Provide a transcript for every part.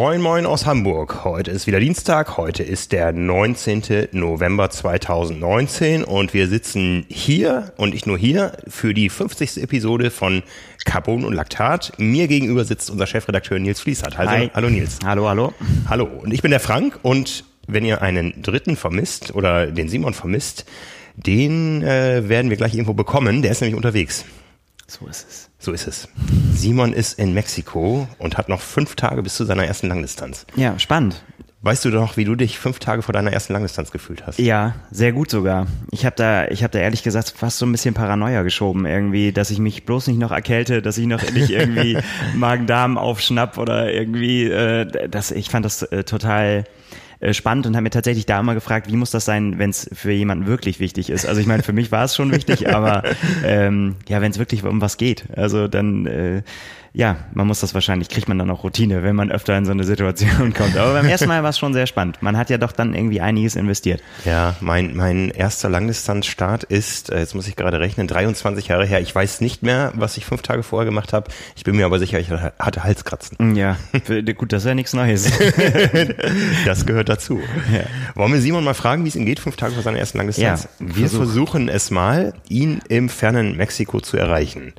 Moin Moin aus Hamburg. Heute ist wieder Dienstag. Heute ist der 19. November 2019 und wir sitzen hier und nicht nur hier für die 50. Episode von Carbon und Laktat. Mir gegenüber sitzt unser Chefredakteur Nils Fließert. Also, Hi. Hallo Nils. Hallo, hallo. Hallo. Und ich bin der Frank und wenn ihr einen dritten vermisst oder den Simon vermisst, den äh, werden wir gleich irgendwo bekommen. Der ist nämlich unterwegs. So ist es. So ist es. Simon ist in Mexiko und hat noch fünf Tage bis zu seiner ersten Langdistanz. Ja, spannend. Weißt du doch, wie du dich fünf Tage vor deiner ersten Langdistanz gefühlt hast? Ja, sehr gut sogar. Ich habe da, ich habe da ehrlich gesagt fast so ein bisschen Paranoia geschoben irgendwie, dass ich mich bloß nicht noch erkälte, dass ich noch nicht irgendwie Magen-Darm aufschnapp oder irgendwie, äh, das, ich fand das äh, total äh, spannend und habe mir tatsächlich da immer gefragt, wie muss das sein, wenn es für jemanden wirklich wichtig ist. Also ich meine, für mich war es schon wichtig, aber ähm, ja, wenn es wirklich um was geht, also dann äh, ja, man muss das wahrscheinlich, kriegt man dann auch Routine, wenn man öfter in so eine Situation kommt. Aber beim ersten Mal war es schon sehr spannend. Man hat ja doch dann irgendwie einiges investiert. Ja, mein, mein erster Langdistanzstart ist, äh, jetzt muss ich gerade rechnen, 23 Jahre her. Ich weiß nicht mehr, was ich fünf Tage vorher gemacht habe. Ich bin mir aber sicher, ich hatte Halskratzen. Ja, gut, das ist ja nichts Neues. das gehört dazu. Ja. Wollen wir Simon mal fragen, wie es ihm geht, fünf Tage vor seiner ersten Langdistanz? Ja, wir Versuch. versuchen es mal, ihn im fernen Mexiko zu erreichen.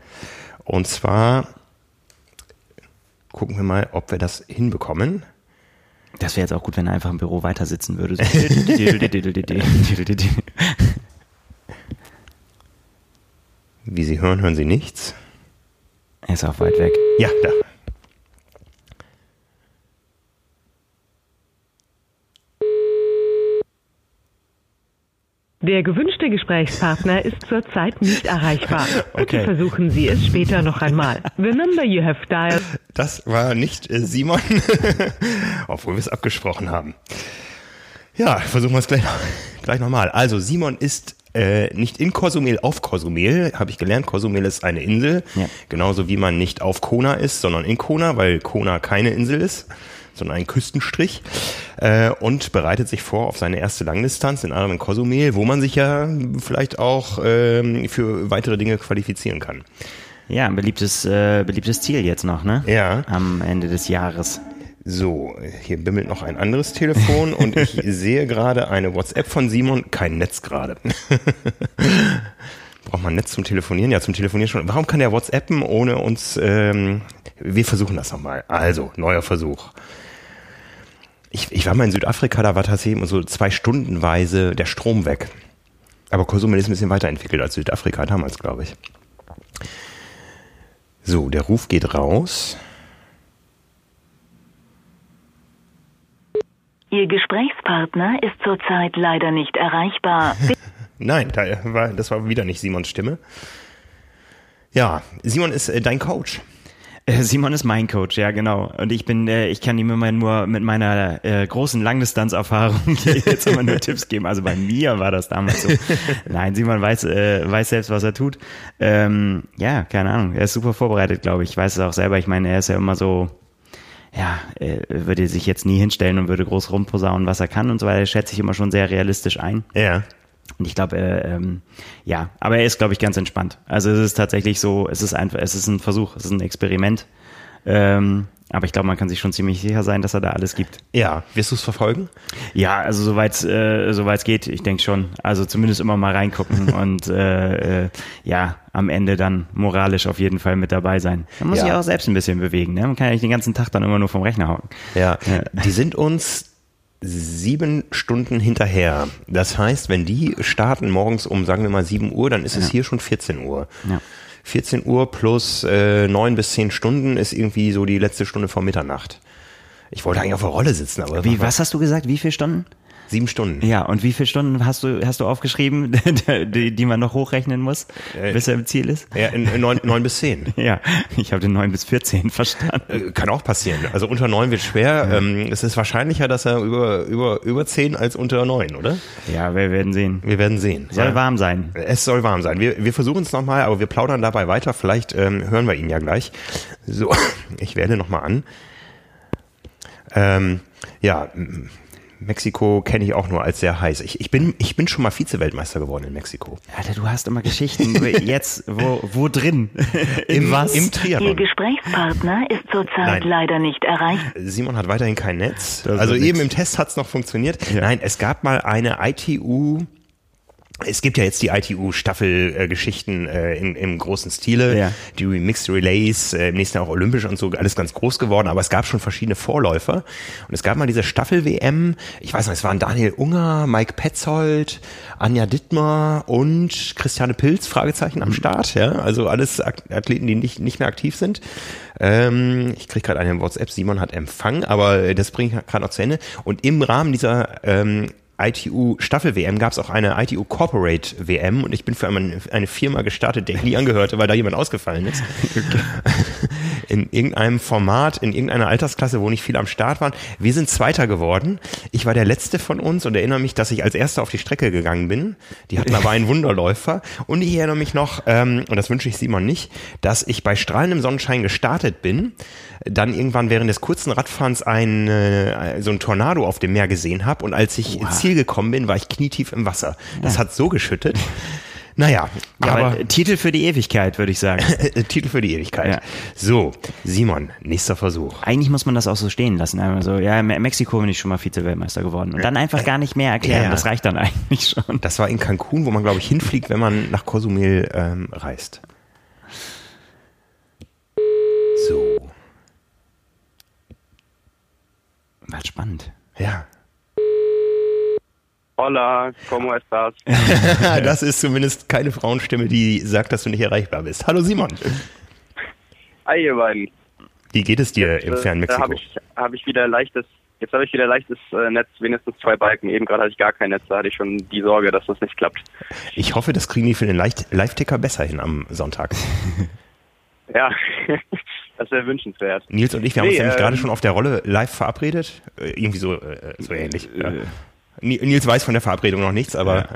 Und zwar gucken wir mal, ob wir das hinbekommen. Das wäre jetzt auch gut, wenn er einfach im Büro weiter sitzen würde. Wie Sie hören, hören Sie nichts. Er ist auch weit weg. Ja, da. Der gewünschte Gesprächspartner ist zurzeit nicht erreichbar. Bitte okay. versuchen Sie es später noch einmal. The number you have dialed. Das war nicht äh, Simon, obwohl wir es abgesprochen haben. Ja, versuchen wir es gleich, gleich nochmal. Also Simon ist äh, nicht in Cozumel auf Cozumel, habe ich gelernt. Cozumel ist eine Insel, ja. genauso wie man nicht auf Kona ist, sondern in Kona, weil Kona keine Insel ist sondern einen Küstenstrich äh, und bereitet sich vor auf seine erste Langdistanz in Armen Cozumel, wo man sich ja vielleicht auch ähm, für weitere Dinge qualifizieren kann. Ja, ein beliebtes, äh, beliebtes Ziel jetzt noch, ne? Ja. Am Ende des Jahres. So, hier bimmelt noch ein anderes Telefon und ich sehe gerade eine WhatsApp von Simon. Kein Netz gerade. Braucht man Netz zum Telefonieren? Ja, zum Telefonieren schon. Warum kann der WhatsAppen ohne uns? Ähm, wir versuchen das nochmal. Also, neuer Versuch ich, ich war mal in Südafrika, da war tatsächlich so zwei Stundenweise der Strom weg. Aber Kosumel ist ein bisschen weiterentwickelt als Südafrika damals, glaube ich. So, der Ruf geht raus. Ihr Gesprächspartner ist zurzeit leider nicht erreichbar. Nein, da war, das war wieder nicht Simons Stimme. Ja, Simon ist äh, dein Coach. Äh, Simon ist mein Coach, ja genau. Und ich bin, äh, ich kann ihm immer nur mit meiner äh, großen Langdistanzerfahrung jetzt immer nur Tipps geben. Also bei mir war das damals so. Nein, Simon weiß, äh, weiß selbst, was er tut. Ähm, ja, keine Ahnung. Er ist super vorbereitet, glaube ich. Ich weiß es auch selber. Ich meine, er ist ja immer so, ja, er würde sich jetzt nie hinstellen und würde groß rumposaunen, was er kann und so weiter. Er schätze ich immer schon sehr realistisch ein. Ja. Und ich glaube, äh, ähm, ja, aber er ist, glaube ich, ganz entspannt. Also es ist tatsächlich so, es ist einfach, es ist ein Versuch, es ist ein Experiment. Ähm, aber ich glaube, man kann sich schon ziemlich sicher sein, dass er da alles gibt. Ja, wirst du es verfolgen? Ja, also soweit es äh, soweit geht, ich denke schon. Also zumindest immer mal reingucken und äh, äh, ja, am Ende dann moralisch auf jeden Fall mit dabei sein. Man muss ja. sich auch selbst ein bisschen bewegen. Ne? Man kann ja nicht den ganzen Tag dann immer nur vom Rechner hauen. Ja, ja. die sind uns sieben Stunden hinterher. Das heißt, wenn die starten morgens um, sagen wir mal, sieben Uhr, dann ist es hier schon 14 Uhr. Ja. 14 Uhr plus äh, neun bis zehn Stunden ist irgendwie so die letzte Stunde vor Mitternacht. Ich wollte eigentlich auf der Rolle sitzen, aber. Wie, was hast du gesagt? Wie viele Stunden? Sieben Stunden. Ja, und wie viele Stunden hast du, hast du aufgeschrieben, die, die man noch hochrechnen muss, äh, bis er im Ziel ist? Ja, neun, neun bis zehn. Ja, ich habe den neun bis vierzehn verstanden. Äh, kann auch passieren. Also unter neun wird schwer. Ja. Ähm, es ist wahrscheinlicher, dass er über, über, über zehn als unter neun, oder? Ja, wir werden sehen. Wir werden sehen. Soll ja. warm sein. Es soll warm sein. Wir, wir versuchen es nochmal, aber wir plaudern dabei weiter. Vielleicht ähm, hören wir ihn ja gleich. So, ich werde nochmal an. Ähm, ja, Mexiko kenne ich auch nur als sehr heiß. Ich, ich, bin, ich bin schon mal Vize-Weltmeister geworden in Mexiko. Alter, du hast immer Geschichten. Jetzt, wo, wo drin? Im, was? Im Triathlon. Ihr Gesprächspartner ist zurzeit Nein. leider nicht erreicht. Simon hat weiterhin kein Netz. Also eben im Test hat es noch funktioniert. Ja. Nein, es gab mal eine ITU es gibt ja jetzt die ITU-Staffelgeschichten äh, im, im großen Stile, ja. die Mixed Relays, äh, im nächsten Jahr auch olympisch und so, alles ganz groß geworden, aber es gab schon verschiedene Vorläufer. Und es gab mal diese Staffel-WM, ich weiß noch, es waren Daniel Unger, Mike Petzold, Anja Dittmar und Christiane Pilz, Fragezeichen am Start, ja, also alles Athleten, die nicht, nicht mehr aktiv sind. Ähm, ich kriege gerade eine WhatsApp, Simon hat Empfang, aber das bringe ich gerade noch zu Ende. Und im Rahmen dieser ähm, ITU Staffel WM gab es auch eine ITU Corporate WM und ich bin für eine Firma gestartet, der ich nie angehörte, weil da jemand ausgefallen ist. in irgendeinem Format, in irgendeiner Altersklasse, wo nicht viele am Start waren. Wir sind Zweiter geworden. Ich war der Letzte von uns und erinnere mich, dass ich als Erster auf die Strecke gegangen bin. Die hatten aber einen Wunderläufer. Und ich erinnere mich noch, ähm, und das wünsche ich Simon nicht, dass ich bei strahlendem Sonnenschein gestartet bin, dann irgendwann während des kurzen Radfahrens ein, äh, so ein Tornado auf dem Meer gesehen habe und als ich wow. Ziel gekommen bin, war ich knietief im Wasser. Das ja. hat so geschüttet. Naja, ja, aber, aber Titel für die Ewigkeit, würde ich sagen. Titel für die Ewigkeit. Ja. So, Simon, nächster Versuch. Eigentlich muss man das auch so stehen lassen. Also, ja, in Mexiko bin ich schon mal Vize-Weltmeister geworden. Und dann einfach gar nicht mehr erklären. Ja. Das reicht dann eigentlich schon. Das war in Cancun, wo man, glaube ich, hinfliegt, wenn man nach Cozumel ähm, reist. So. War spannend. Ja. Hola, ¿cómo estás? das ist zumindest keine Frauenstimme, die sagt, dass du nicht erreichbar bist. Hallo Simon. Hi ihr beiden. Wie geht es dir jetzt, im fernen Mexiko? Habe ich, hab ich wieder leichtes, jetzt habe ich wieder leichtes äh, Netz, wenigstens zwei Balken. Eben gerade hatte ich gar kein Netz, da hatte ich schon die Sorge, dass das nicht klappt. Ich hoffe, das kriegen die für den Live-Ticker besser hin am Sonntag. ja, das wäre wünschenswert. Nils und ich, wir haben nee, uns nämlich ähm, gerade schon auf der Rolle live verabredet. Äh, irgendwie so, äh, so ähnlich. Äh, ja. Nils weiß von der Verabredung noch nichts, aber.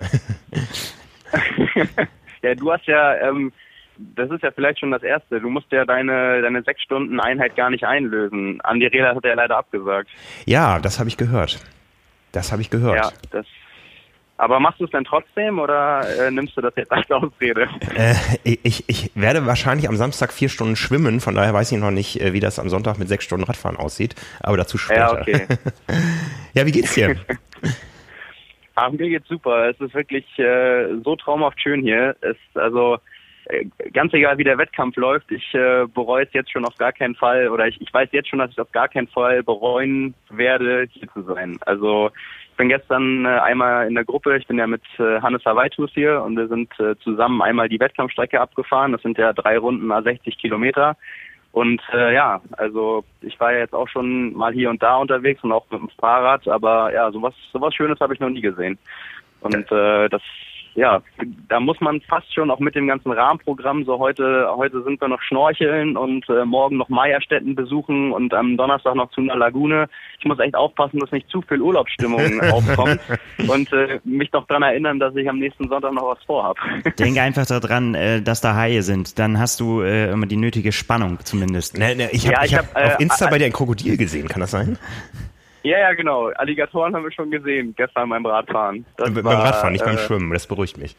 Ja, ja du hast ja, ähm, das ist ja vielleicht schon das Erste. Du musst ja deine, deine sechs Stunden Einheit gar nicht einlösen. Andi Rehler hat ja leider abgesagt. Ja, das habe ich gehört. Das habe ich gehört. Ja, das. Aber machst du es denn trotzdem oder äh, nimmst du das jetzt als Ausrede? Äh, ich, ich werde wahrscheinlich am Samstag vier Stunden schwimmen, von daher weiß ich noch nicht, äh, wie das am Sonntag mit sechs Stunden Radfahren aussieht, aber dazu später. Ja, okay. ja, wie geht's dir? Ach, mir geht's super. Es ist wirklich äh, so traumhaft schön hier. Es also äh, ganz egal wie der Wettkampf läuft, ich äh, bereue es jetzt schon auf gar keinen Fall oder ich, ich weiß jetzt schon, dass ich auf gar keinen Fall bereuen werde, hier zu sein. Also ich bin gestern äh, einmal in der Gruppe, ich bin ja mit äh, Hannes Havaitus hier und wir sind äh, zusammen einmal die Wettkampfstrecke abgefahren. Das sind ja drei Runden a 60 Kilometer. Und äh, ja, also ich war ja jetzt auch schon mal hier und da unterwegs und auch mit dem Fahrrad, aber ja, sowas, sowas Schönes habe ich noch nie gesehen. Und äh, das ja, da muss man fast schon auch mit dem ganzen Rahmenprogramm, so heute, heute sind wir noch schnorcheln und äh, morgen noch Meierstätten besuchen und am Donnerstag noch zu einer Lagune. Ich muss echt aufpassen, dass nicht zu viel Urlaubsstimmung aufkommt und äh, mich noch dran erinnern, dass ich am nächsten Sonntag noch was vorhab. Denke einfach daran, äh, dass da Haie sind. Dann hast du äh, immer die nötige Spannung zumindest. Ne, ne, ich habe ja, hab, hab, auf äh, Insta bei dir ein Krokodil gesehen, kann das sein? Ja, ja, genau. Alligatoren haben wir schon gesehen, gestern beim Radfahren. Das beim war, Radfahren, nicht äh, beim Schwimmen, das beruhigt mich.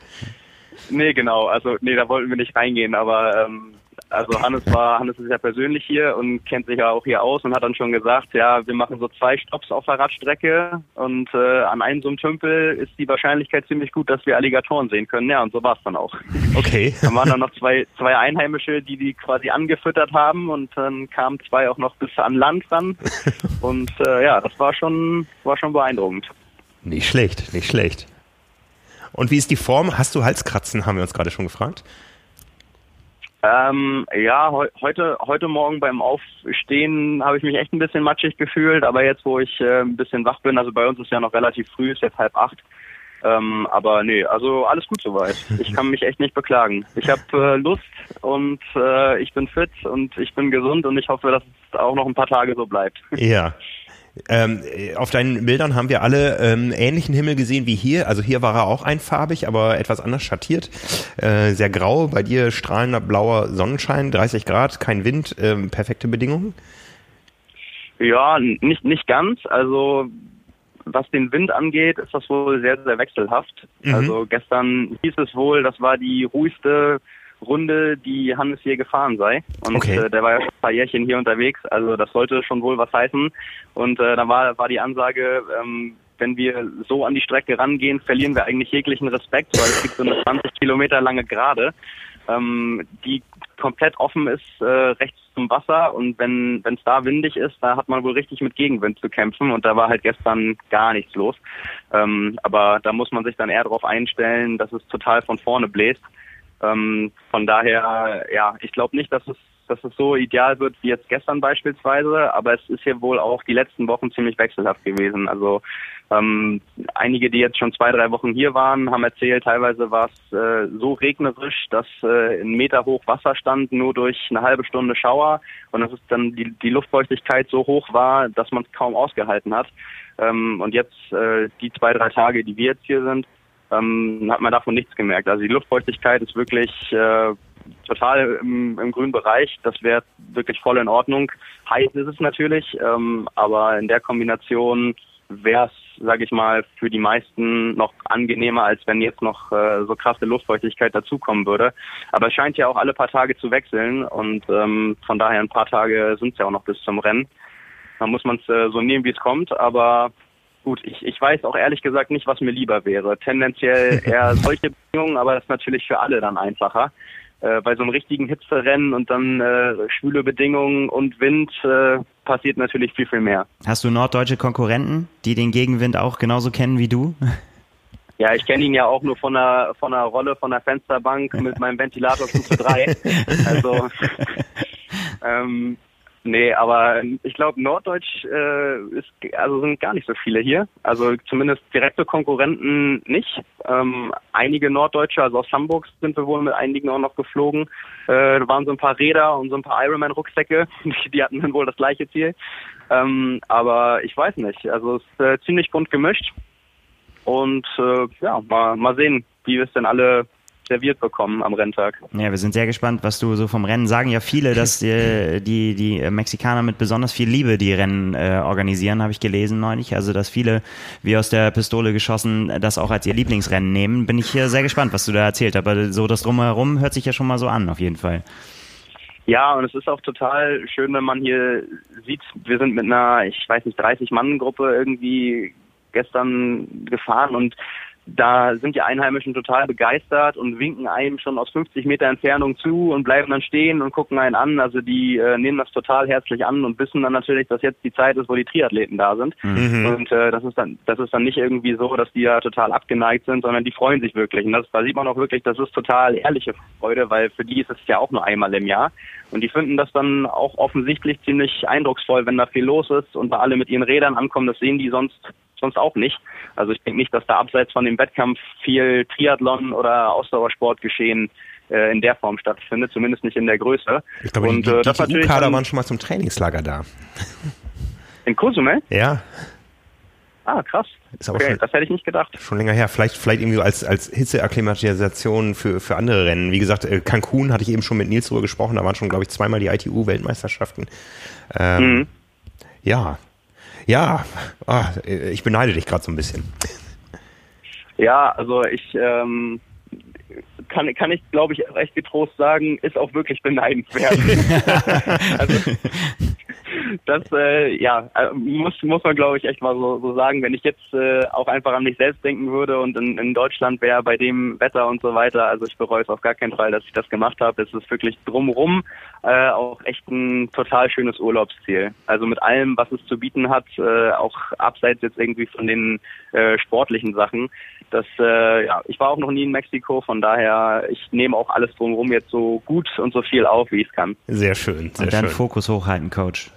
Nee, genau. Also, nee, da wollten wir nicht reingehen, aber ähm, also Hannes war, Hannes ist ja persönlich hier und kennt sich ja auch hier aus und hat dann schon gesagt, ja, wir machen so zwei Stops auf der Radstrecke und äh, an einem so einem Tümpel ist die Wahrscheinlichkeit ziemlich gut, dass wir Alligatoren sehen können. Ja, und so war es dann auch. Okay. Dann waren dann noch zwei, zwei Einheimische, die die quasi angefüttert haben und dann kamen zwei auch noch bis an Land ran und äh, ja, das war schon, war schon beeindruckend. Nicht schlecht, nicht schlecht. Und wie ist die Form? Hast du Halskratzen, haben wir uns gerade schon gefragt. Ähm, ja, he heute, heute Morgen beim Aufstehen habe ich mich echt ein bisschen matschig gefühlt, aber jetzt, wo ich äh, ein bisschen wach bin, also bei uns ist ja noch relativ früh, ist jetzt halb acht. Ähm, aber nee, also alles gut soweit. Ich kann mich echt nicht beklagen. Ich habe äh, Lust und äh, ich bin fit und ich bin gesund und ich hoffe, dass es auch noch ein paar Tage so bleibt. Ja, ähm, auf deinen Bildern haben wir alle ähm, ähnlichen Himmel gesehen wie hier. Also hier war er auch einfarbig, aber etwas anders schattiert. Äh, sehr grau, bei dir strahlender blauer Sonnenschein, 30 Grad, kein Wind, ähm, perfekte Bedingungen. Ja, nicht, nicht ganz. Also was den Wind angeht, ist das wohl sehr, sehr wechselhaft. Mhm. Also gestern hieß es wohl, das war die ruhigste Runde, die Hannes hier gefahren sei. Und okay. äh, der war ja schon ein paar Jährchen hier unterwegs, also das sollte schon wohl was heißen. Und äh, dann war, war die Ansage, ähm, wenn wir so an die Strecke rangehen, verlieren wir eigentlich jeglichen Respekt, weil es gibt so eine 20 Kilometer lange Gerade, ähm, die komplett offen ist äh, rechts zum Wasser und wenn es da windig ist, da hat man wohl richtig mit Gegenwind zu kämpfen und da war halt gestern gar nichts los. Ähm, aber da muss man sich dann eher darauf einstellen, dass es total von vorne bläst. Ähm, von daher, ja, ich glaube nicht, dass es dass es so ideal wird wie jetzt gestern beispielsweise, aber es ist hier wohl auch die letzten Wochen ziemlich wechselhaft gewesen. Also ähm, einige, die jetzt schon zwei, drei Wochen hier waren, haben erzählt, teilweise war es äh, so regnerisch, dass äh, ein Meter hoch Wasser stand, nur durch eine halbe Stunde Schauer und dass es dann die, die Luftfeuchtigkeit so hoch war, dass man es kaum ausgehalten hat. Ähm, und jetzt äh, die zwei, drei Tage, die wir jetzt hier sind, ähm, hat man davon nichts gemerkt. Also die Luftfeuchtigkeit ist wirklich äh, total im, im grünen Bereich. Das wäre wirklich voll in Ordnung. Heiß ist es natürlich, ähm, aber in der Kombination wäre es, sage ich mal, für die meisten noch angenehmer, als wenn jetzt noch äh, so krasse Luftfeuchtigkeit dazukommen würde. Aber es scheint ja auch alle paar Tage zu wechseln und ähm, von daher ein paar Tage sind es ja auch noch bis zum Rennen. Da muss man es äh, so nehmen, wie es kommt, aber gut, ich, ich weiß auch ehrlich gesagt nicht, was mir lieber wäre. Tendenziell eher solche Bedingungen, aber das ist natürlich für alle dann einfacher äh, bei so einem richtigen Hitzerennen und dann äh, schwüle Bedingungen und Wind äh, passiert natürlich viel, viel mehr. Hast du norddeutsche Konkurrenten, die den Gegenwind auch genauso kennen wie du? Ja, ich kenne ihn ja auch nur von der von der Rolle von der Fensterbank mit meinem Ventilator Stufe 3. Also ähm, Nee, aber ich glaube, Norddeutsch äh, ist, also sind gar nicht so viele hier. Also zumindest direkte Konkurrenten nicht. Ähm, einige Norddeutsche, also aus Hamburg sind wir wohl mit einigen auch noch geflogen. Äh, da waren so ein paar Räder und so ein paar Ironman-Rucksäcke. Die hatten dann wohl das gleiche Ziel. Ähm, aber ich weiß nicht. Also es ist äh, ziemlich bunt gemischt. Und äh, ja, mal, mal sehen, wie wir es denn alle serviert bekommen am Renntag. Ja, wir sind sehr gespannt, was du so vom Rennen sagen. Ja, viele, dass die, die, die Mexikaner mit besonders viel Liebe die Rennen äh, organisieren, habe ich gelesen neulich. Also, dass viele, wie aus der Pistole geschossen, das auch als ihr Lieblingsrennen nehmen. Bin ich hier sehr gespannt, was du da erzählt hast. Aber so das Drumherum hört sich ja schon mal so an, auf jeden Fall. Ja, und es ist auch total schön, wenn man hier sieht, wir sind mit einer, ich weiß nicht, 30-Mann-Gruppe irgendwie gestern gefahren und da sind die Einheimischen total begeistert und winken einem schon aus 50 Meter Entfernung zu und bleiben dann stehen und gucken einen an. Also die äh, nehmen das total herzlich an und wissen dann natürlich, dass jetzt die Zeit ist, wo die Triathleten da sind. Mhm. Und äh, das ist dann, das ist dann nicht irgendwie so, dass die ja total abgeneigt sind, sondern die freuen sich wirklich. Und das, da sieht man auch wirklich, das ist total ehrliche Freude, weil für die ist es ja auch nur einmal im Jahr. Und die finden das dann auch offensichtlich ziemlich eindrucksvoll, wenn da viel los ist und da alle mit ihren Rädern ankommen. Das sehen die sonst sonst auch nicht. Also ich denke nicht, dass da abseits von dem Wettkampf viel Triathlon oder Ausdauersport geschehen äh, in der Form stattfindet, zumindest nicht in der Größe. Ich glaube, und, die, die, äh, das die kader waren schon mal zum Trainingslager da. In Cozumel? Ja. Ah, krass. Ist aber okay, schon, das hätte ich nicht gedacht. Schon länger her. Vielleicht, vielleicht irgendwie als, als Hitzeakklimatisation für, für andere Rennen. Wie gesagt, äh, Cancun hatte ich eben schon mit Nils drüber gesprochen. Da waren schon, glaube ich, zweimal die ITU-Weltmeisterschaften. Ähm, mhm. Ja, ja, ah, ich beneide dich gerade so ein bisschen. Ja, also ich ähm, kann, kann ich, glaube ich, recht getrost sagen, ist auch wirklich beneidenswert. also, das äh, ja äh, muss muss man glaube ich echt mal so, so sagen. Wenn ich jetzt äh, auch einfach an mich selbst denken würde und in, in Deutschland wäre bei dem Wetter und so weiter, also ich bereue es auf gar keinen Fall, dass ich das gemacht habe. Es ist wirklich drumrum äh, auch echt ein total schönes Urlaubsziel. Also mit allem, was es zu bieten hat, äh, auch abseits jetzt irgendwie von den äh, sportlichen Sachen. Das, äh, ja, ich war auch noch nie in Mexiko, von daher ich nehme auch alles drumherum jetzt so gut und so viel auf, wie ich es kann. Sehr schön. Sehr und dann schön. Fokus hochhalten, Coach.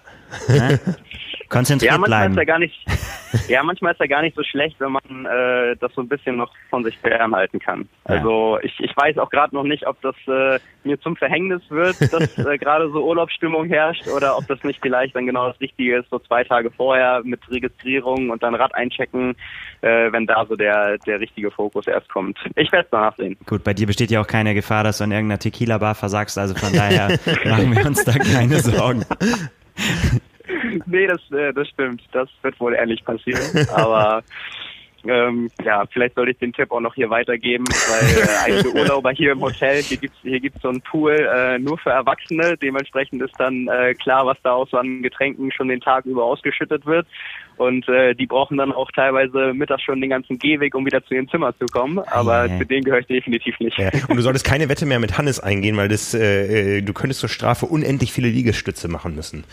Ne? Konzentriert ja, bleiben. Ist ja, gar nicht, ja, manchmal ist ja gar nicht so schlecht, wenn man äh, das so ein bisschen noch von sich fernhalten kann. Ja. Also ich, ich weiß auch gerade noch nicht, ob das äh, mir zum Verhängnis wird, dass äh, gerade so Urlaubsstimmung herrscht oder ob das nicht vielleicht dann genau das Richtige ist, so zwei Tage vorher mit Registrierung und dann Rad einchecken, äh, wenn da so der, der richtige Fokus erst kommt. Ich werde es danach sehen. Gut, bei dir besteht ja auch keine Gefahr, dass du in irgendeiner Tequila-Bar versagst, also von daher machen wir uns da keine Sorgen. nee, das, äh, das stimmt. Das wird wohl ehrlich passieren. Aber ähm, ja, vielleicht sollte ich den Tipp auch noch hier weitergeben, weil äh, einige Urlauber hier im Hotel, hier gibt's hier gibt's so einen Pool äh, nur für Erwachsene. Dementsprechend ist dann äh, klar, was da auch so an Getränken schon den Tag über ausgeschüttet wird. Und äh, die brauchen dann auch teilweise mittags schon den ganzen Gehweg, um wieder zu ihrem Zimmer zu kommen. Aber Ja. zu denen gehöre ich definitiv nicht. Ja. Und du solltest keine Wette mehr mit Hannes eingehen, weil das, äh, äh, du könntest zur Strafe unendlich viele Liegestütze machen müssen.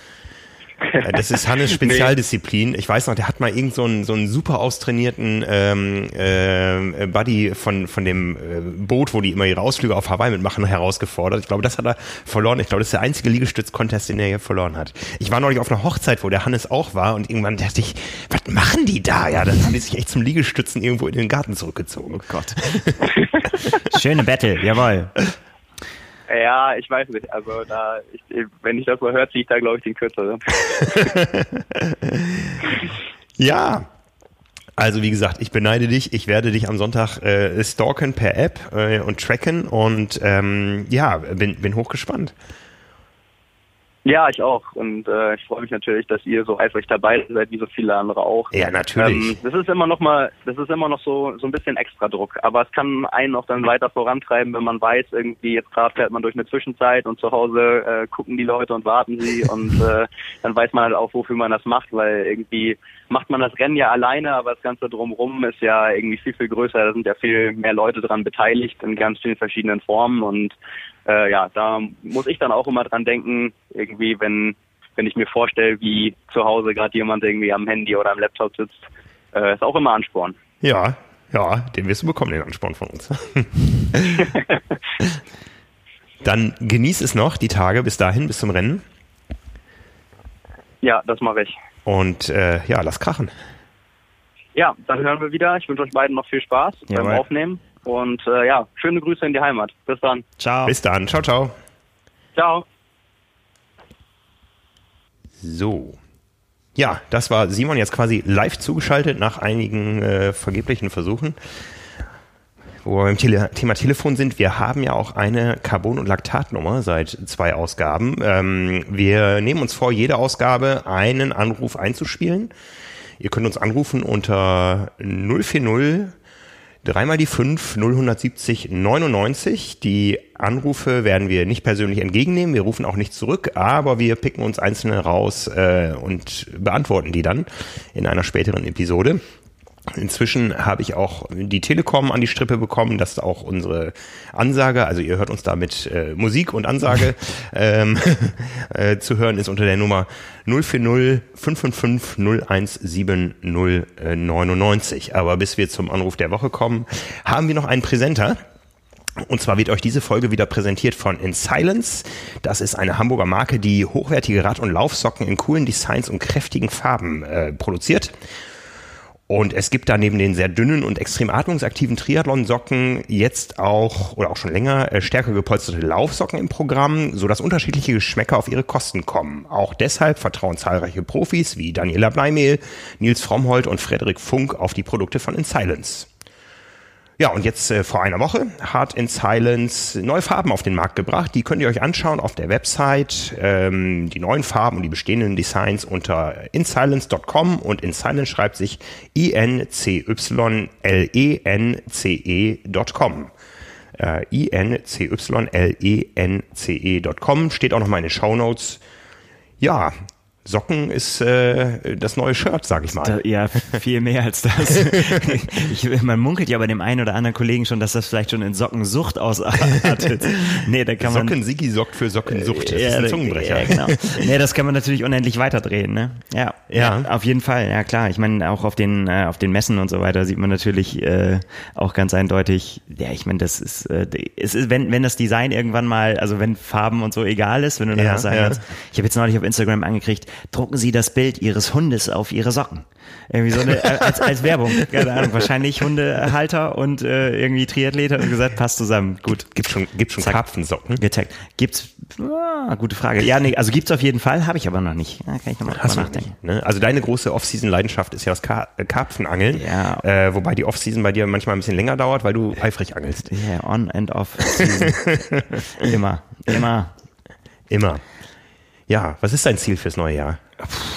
Äh, Das ist Hannes Spezialdisziplin. Ich weiß noch, der hat mal irgend so einen, so einen super austrainierten ähm, äh, Buddy von, von dem äh, Boot, wo die immer ihre Ausflüge auf Hawaii mitmachen, herausgefordert. Ich glaube, das hat er verloren. Ich glaube, das ist der einzige Liegestütz-Contest, den er hier verloren hat. Ich war neulich auf einer Hochzeit, wo der Hannes auch war und irgendwann dachte ich, was machen die da? Ja, dann haben die sich echt zum Liegestützen irgendwo in den Garten zurückgezogen. Oh Gott. Schöne Battle, jawohl. Ja, ich weiß nicht. Also da, ich, wenn ich das so höre, ziehe ich da glaube ich den kürzeren. Ja. Also wie gesagt, ich beneide dich. Ich werde dich am Sonntag äh, stalken per App äh, und tracken und ähm, ja, bin, bin hochgespannt. Ja, ich auch. Und äh, ich freue mich natürlich, dass ihr so eifrig dabei seid, wie so viele andere auch. Ja, natürlich. Ähm, das ist immer noch mal, das ist immer noch so so ein bisschen extra Druck, aber es kann einen auch dann weiter vorantreiben, wenn man weiß, irgendwie jetzt gerade fährt man durch eine Zwischenzeit und zu Hause äh, gucken die Leute und warten sie und äh, dann weiß man halt auch, wofür man das macht, weil irgendwie macht man das Rennen ja alleine, aber das Ganze drumherum ist ja irgendwie viel viel größer. Da sind ja viel mehr Leute dran beteiligt in ganz vielen verschiedenen Formen und äh, ja, da muss ich dann auch immer dran denken, irgendwie, wenn wenn ich mir vorstelle, wie zu Hause gerade jemand irgendwie am Handy oder am Laptop sitzt, äh, ist auch immer Ansporn. Ja, ja, den wirst du bekommen, den Ansporn von uns. Dann genieß es noch, die Tage bis dahin, bis zum Rennen. Ja, das mache ich. Und äh, ja, lass krachen. Ja, dann hören wir wieder. Ich wünsche euch beiden noch viel Spaß beim Jawohl. Aufnehmen. Und äh, ja, schöne Grüße in die Heimat. Bis dann. Ciao. Bis dann. Ciao, ciao. Ciao. So. Ja, das war Simon jetzt quasi live zugeschaltet nach einigen äh, vergeblichen Versuchen. Wo wir beim Tele Thema Telefon sind, wir haben ja auch eine Carbon- und Laktatnummer seit zwei Ausgaben. Ähm, wir nehmen uns vor, jede Ausgabe einen Anruf einzuspielen. Ihr könnt uns anrufen unter 040 Dreimal die 5 0170 99. Die Anrufe werden wir nicht persönlich entgegennehmen. Wir rufen auch nicht zurück, aber wir picken uns einzelne raus äh, und beantworten die dann in einer späteren Episode. Inzwischen habe ich auch die Telekom an die Strippe bekommen, dass auch unsere Ansage, also ihr hört uns da mit äh, Musik und Ansage ähm, äh, zu hören ist unter der Nummer 040 555 017 099. Aber bis wir zum Anruf der Woche kommen, haben wir noch einen Präsenter. Und zwar wird euch diese Folge wieder präsentiert von In Silence. Das ist eine Hamburger Marke, die hochwertige Rad- und Laufsocken in coolen Designs und kräftigen Farben äh, produziert. Und es gibt da neben den sehr dünnen und extrem atmungsaktiven Triathlon-Socken jetzt auch oder auch schon länger äh, stärker gepolsterte Laufsocken im Programm, sodass unterschiedliche Geschmäcker auf ihre Kosten kommen. Auch deshalb vertrauen zahlreiche Profis wie Daniela Bleimehl, Nils Frommholt und Frederik Funk auf die Produkte von In Silence. Ja, und jetzt äh, vor einer Woche hat In Silence neue Farben auf den Markt gebracht. Die könnt ihr euch anschauen auf der Website. Ähm, die neuen Farben und die bestehenden Designs unter insilence.com und In Silence schreibt sich I-N-C-Y-L-E-N-C-E.com. Äh, I-N-C-Y-L-E-N-C-E.com steht auch nochmal in den Shownotes. Ja, Socken ist äh, das neue Shirt, sag ich mal. Da, ja, viel mehr als das. ich, man munkelt ja bei dem einen oder anderen Kollegen schon, dass das vielleicht schon in Sockensucht ausartet. Nee, da kann man. Socken Sigi sorgt für Sockensucht. Das ist Ja, ein da- Zungenbrecher. Ja, genau. Nee, das kann man natürlich unendlich weiterdrehen, ne? Ja. Ja. Auf jeden Fall, ja klar. Ich meine, auch auf den, äh, auf den Messen und so weiter sieht man natürlich äh, auch ganz eindeutig, ja, ich meine, das ist, äh, es ist, wenn, wenn das Design irgendwann mal, also wenn Farben und so egal ist, wenn du dann Ja, was sagen ja. kannst. Ich habe jetzt neulich auf Instagram angekriegt, drucken Sie das Bild Ihres Hundes auf Ihre Socken. Irgendwie so eine, äh, als, als Werbung. Keine Ahnung, wahrscheinlich Hundehalter und äh, irgendwie Triathleter und gesagt, passt zusammen. Gut. Gibt schon, gibt schon Zack. Karpfensocken. Getaggt. Gibt's, ah, gute Frage. Ja, nee, also gibt's auf jeden Fall, habe ich aber noch nicht. Ja, kann ich nochmal drüber nachdenken. nicht, ne? Also deine große Off-Season-Leidenschaft ist ja das Ka äh, Karpfenangeln. Ja. Äh, wobei die Off-Season bei dir manchmal ein bisschen länger dauert, weil du eifrig angelst. Ja, on and off season. immer, immer. Immer. Ja, was ist dein Ziel fürs neue Jahr?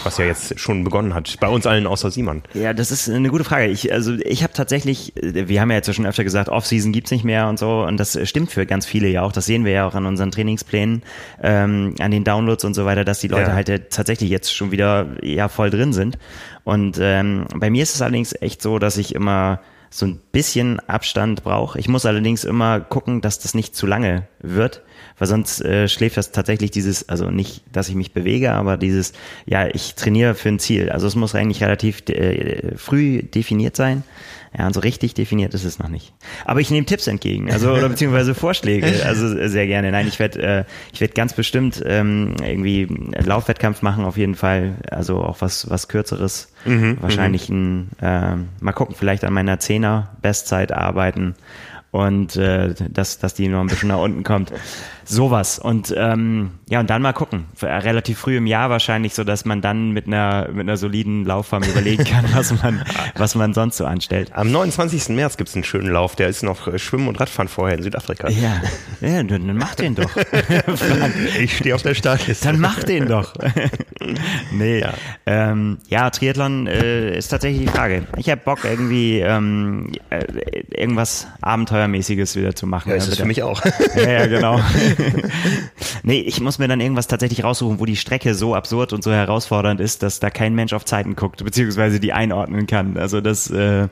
was ja jetzt schon begonnen hat. Bei uns allen außer Simon. Ja, das ist eine gute Frage. Ich, also ich habe tatsächlich, wir haben ja jetzt schon öfter gesagt, Off-Season gibt's nicht mehr und so. Und das stimmt für ganz viele ja auch. Das sehen wir ja auch an unseren Trainingsplänen, ähm, an den Downloads und so weiter, dass die Leute ja. halt tatsächlich jetzt schon wieder ja voll drin sind. Und ähm, bei mir ist es allerdings echt so, dass ich immer so ein bisschen Abstand brauche. Ich muss allerdings immer gucken, dass das nicht zu lange wird, weil sonst äh, schläft das tatsächlich dieses, also nicht, dass ich mich bewege, aber dieses, ja, ich trainiere für ein Ziel. Also es muss eigentlich relativ äh, früh definiert sein. Ja, und so richtig definiert ist es noch nicht. Aber ich nehme Tipps entgegen, also oder beziehungsweise Vorschläge, also sehr gerne. Nein, ich werde äh, ich werde ganz bestimmt ähm, irgendwie Laufwettkampf machen auf jeden Fall, also auch was was kürzeres, mhm, wahrscheinlich ein äh, mal gucken, vielleicht an meiner Zehner Bestzeit arbeiten und äh, dass, dass die noch ein bisschen nach unten kommt. Sowas. Und ähm, ja, und dann mal gucken. Relativ früh im Jahr wahrscheinlich, so dass man dann mit einer mit einer soliden Laufform überlegen kann, was man, was man sonst so anstellt. Am 29. März gibt's einen schönen Lauf, der ist noch äh, Schwimmen und Radfahren vorher in Südafrika. Ja, ja dann, mach den doch. ich stehe auf der Startliste. Dann mach den doch. nee. Ja, ähm, ja Triathlon äh, ist tatsächlich die Frage. Ich habe Bock, irgendwie ähm, äh, irgendwas Abenteuermäßiges wieder zu machen. Ja, ist das für mich auch. ja, ja, genau. nee, ich muss mir dann irgendwas tatsächlich raussuchen, wo die Strecke so absurd und so herausfordernd ist, dass da kein Mensch auf Zeiten guckt, beziehungsweise die einordnen kann. Also das, äh,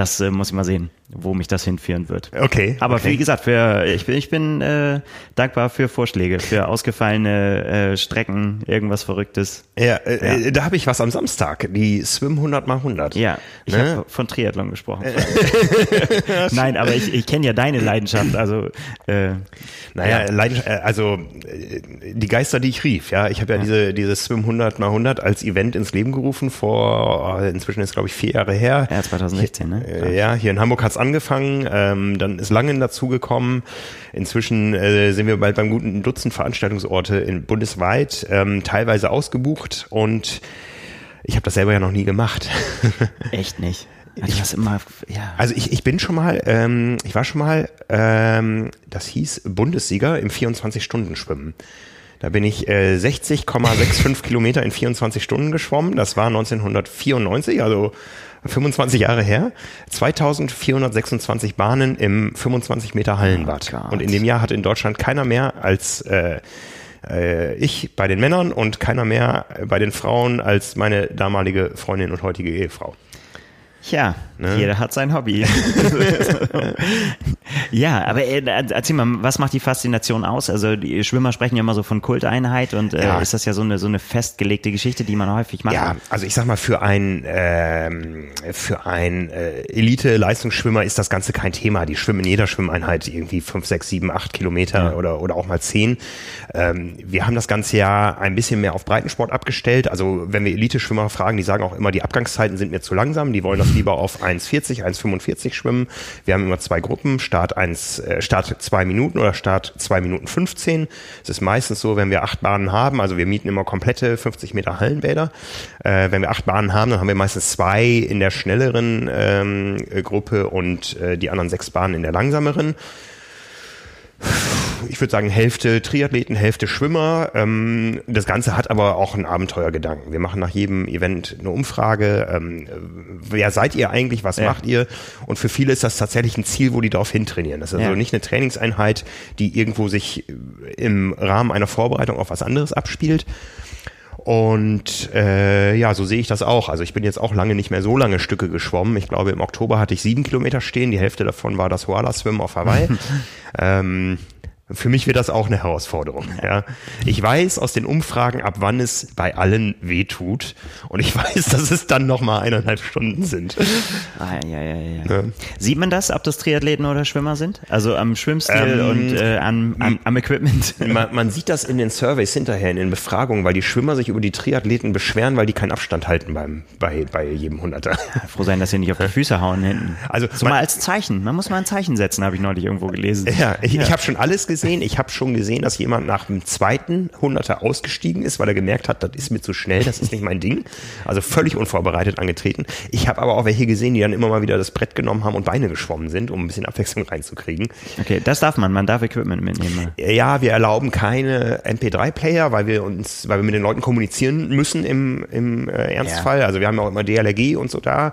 das äh, muss ich mal sehen wo mich das hinführen wird. Okay. Aber okay. wie gesagt, für, ich bin, ich bin äh, dankbar für Vorschläge, für ausgefallene äh, Strecken, irgendwas Verrücktes. Ja, äh, ja. da habe ich was am Samstag, die Swim 100 mal 100. Ja, ich ne? habe von Triathlon gesprochen. Nein, aber ich, ich kenne ja deine Leidenschaft, also äh, naja, ja. Leidenschaft, äh, also äh, die Geister, die ich rief, ja, ich habe ja, ja, diese diese Swim 100 mal 100 als Event ins Leben gerufen vor, oh, inzwischen ist glaube ich vier Jahre her. Ja, 2016, ne? Äh, ja, hier in Hamburg hat's angefangen, ähm, dann ist Langen dazugekommen. Inzwischen äh, sind wir bald beim guten Dutzend Veranstaltungsorte in bundesweit, ähm, teilweise ausgebucht und ich habe das selber ja noch nie gemacht. Echt nicht? Also ich, immer, ja. Also ich, ich bin schon mal, ähm, ich war schon mal, ähm, das hieß Bundessieger im 24-Stunden-Schwimmen. Da bin ich äh, 60,65 Kilometer in 24 Stunden geschwommen. Das war 1994, also 25 Jahre her, 2426 Bahnen im 25 Meter Hallenbad. Oh und in dem Jahr hatte in Deutschland keiner mehr als äh, äh, ich bei den Männern und keiner mehr bei den Frauen als meine damalige Freundin und heutige Ehefrau. Ja, ne? jeder hat sein Hobby. ja, aber äh, erzähl mal, was macht die Faszination aus? Also die Schwimmer sprechen ja immer so von Kulteinheit und äh, ja. ist das ja so eine so eine festgelegte Geschichte, die man häufig macht? Ja, also ich sag mal für ein ähm, für ein äh, Elite-Leistungsschwimmer ist das Ganze kein Thema. Die schwimmen in jeder Schwimmeinheit irgendwie fünf, sechs, sieben, acht Kilometer ja. oder oder auch mal zehn. Ähm, wir haben das ganze ja ein bisschen mehr auf Breitensport abgestellt. Also wenn wir Elite-Schwimmer fragen, die sagen auch immer, die Abgangszeiten sind mir zu langsam. Die wollen das lieber auf 1,40, 1,45 schwimmen. Wir haben immer zwei Gruppen, Start 1, äh, Start 2 Minuten oder Start 2 Minuten 15. Es ist meistens so, wenn wir acht Bahnen haben, also wir mieten immer komplette 50 Meter Hallenbäder. Äh, wenn wir acht Bahnen haben, dann haben wir meistens zwei in der schnelleren ähm, Gruppe und äh, die anderen sechs Bahnen in der langsameren ich würde sagen, Hälfte Triathleten, Hälfte Schwimmer. Ähm, das Ganze hat aber auch einen Abenteuergedanken. Wir machen nach jedem Event eine Umfrage. Ähm, wer seid ihr eigentlich? Was ja. macht ihr? Und für viele ist das tatsächlich ein Ziel, wo die darauf hintrainieren. Das ist also ja. nicht eine Trainingseinheit, die irgendwo sich im Rahmen einer Vorbereitung auf was anderes abspielt. Und äh, ja, so sehe ich das auch. Also ich bin jetzt auch lange nicht mehr so lange Stücke geschwommen. Ich glaube, im Oktober hatte ich sieben Kilometer stehen. Die Hälfte davon war das Hoala-Swim auf Hawaii. ähm, für mich wird das auch eine Herausforderung. Ja. Ich weiß aus den Umfragen, ab wann es bei allen weh tut. Und ich weiß, dass es dann nochmal eineinhalb Stunden sind. Ah, ja, ja, ja. Sieht man das, ob das Triathleten oder Schwimmer sind? Also am Schwimmstil ähm, und äh, am, am, am Equipment? Man, man, sieht das in den Surveys hinterher, in den Befragungen, weil die Schwimmer sich über die Triathleten beschweren, weil die keinen Abstand halten beim, bei, bei jedem Hunderter. Froh sein, dass sie nicht auf die Füße hauen hinten. Also so mal als Zeichen. Man muss mal ein Zeichen setzen, habe ich neulich irgendwo gelesen. Ja, ich, ja. ich habe schon alles gesehen gesehen. Ich habe schon gesehen, dass jemand nach dem zweiten Hunderter ausgestiegen ist, weil er gemerkt hat, das ist mir zu schnell, das ist nicht mein Ding. Also völlig unvorbereitet angetreten. Ich habe aber auch welche gesehen, die dann immer mal wieder das Brett genommen haben und Beine geschwommen sind, um ein bisschen Abwechslung reinzukriegen. Okay, das darf man. Man darf Equipment mitnehmen. Ja, wir erlauben keine MP3-Player, weil wir uns, weil wir mit den Leuten kommunizieren müssen im, im äh, Ernstfall. Ja. Also wir haben ja auch immer DLRG und so da.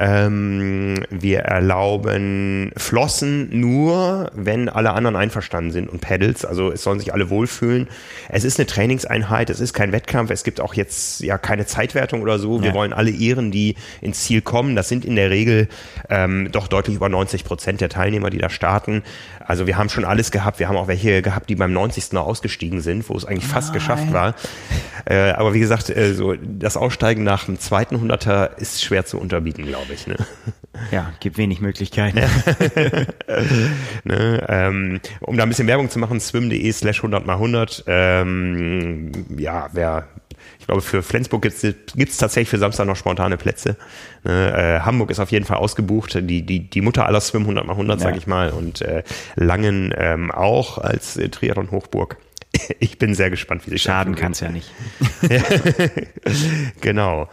Ähm, wir erlauben Flossen nur, wenn alle anderen einverstanden sind und Pedals. Also es sollen sich alle wohlfühlen. Es ist eine Trainingseinheit, es ist kein Wettkampf. Es gibt auch jetzt ja keine Zeitwertung oder so. Wir ja. wollen alle ehren, die ins Ziel kommen. Das sind in der Regel ähm, doch deutlich über 90 Prozent der Teilnehmer, die da starten. Also wir haben schon alles gehabt. Wir haben auch welche gehabt, die beim 90. noch ausgestiegen sind, wo es eigentlich fast Nein. geschafft war. Äh, aber wie gesagt, äh, so das Aussteigen nach dem zweiten Hunderter ist schwer zu unterbieten, glaube ich. Ne? Ja, gibt wenig Möglichkeiten. ne, ähm, um da ein bisschen Werbung zu machen, swim.de slash 100 mal 100. Ähm, ja, wer glaube, für Flensburg gibt es tatsächlich für Samstag noch spontane Plätze. Ne, äh, Hamburg ist auf jeden Fall ausgebucht. Die, die, die Mutter aller Swim 100 mal 100, ja. sage ich mal. Und äh, Langen ähm, auch als äh, Triathlon-Hochburg. Ich bin sehr gespannt, wie sich Schaden kann es ja nicht. genau.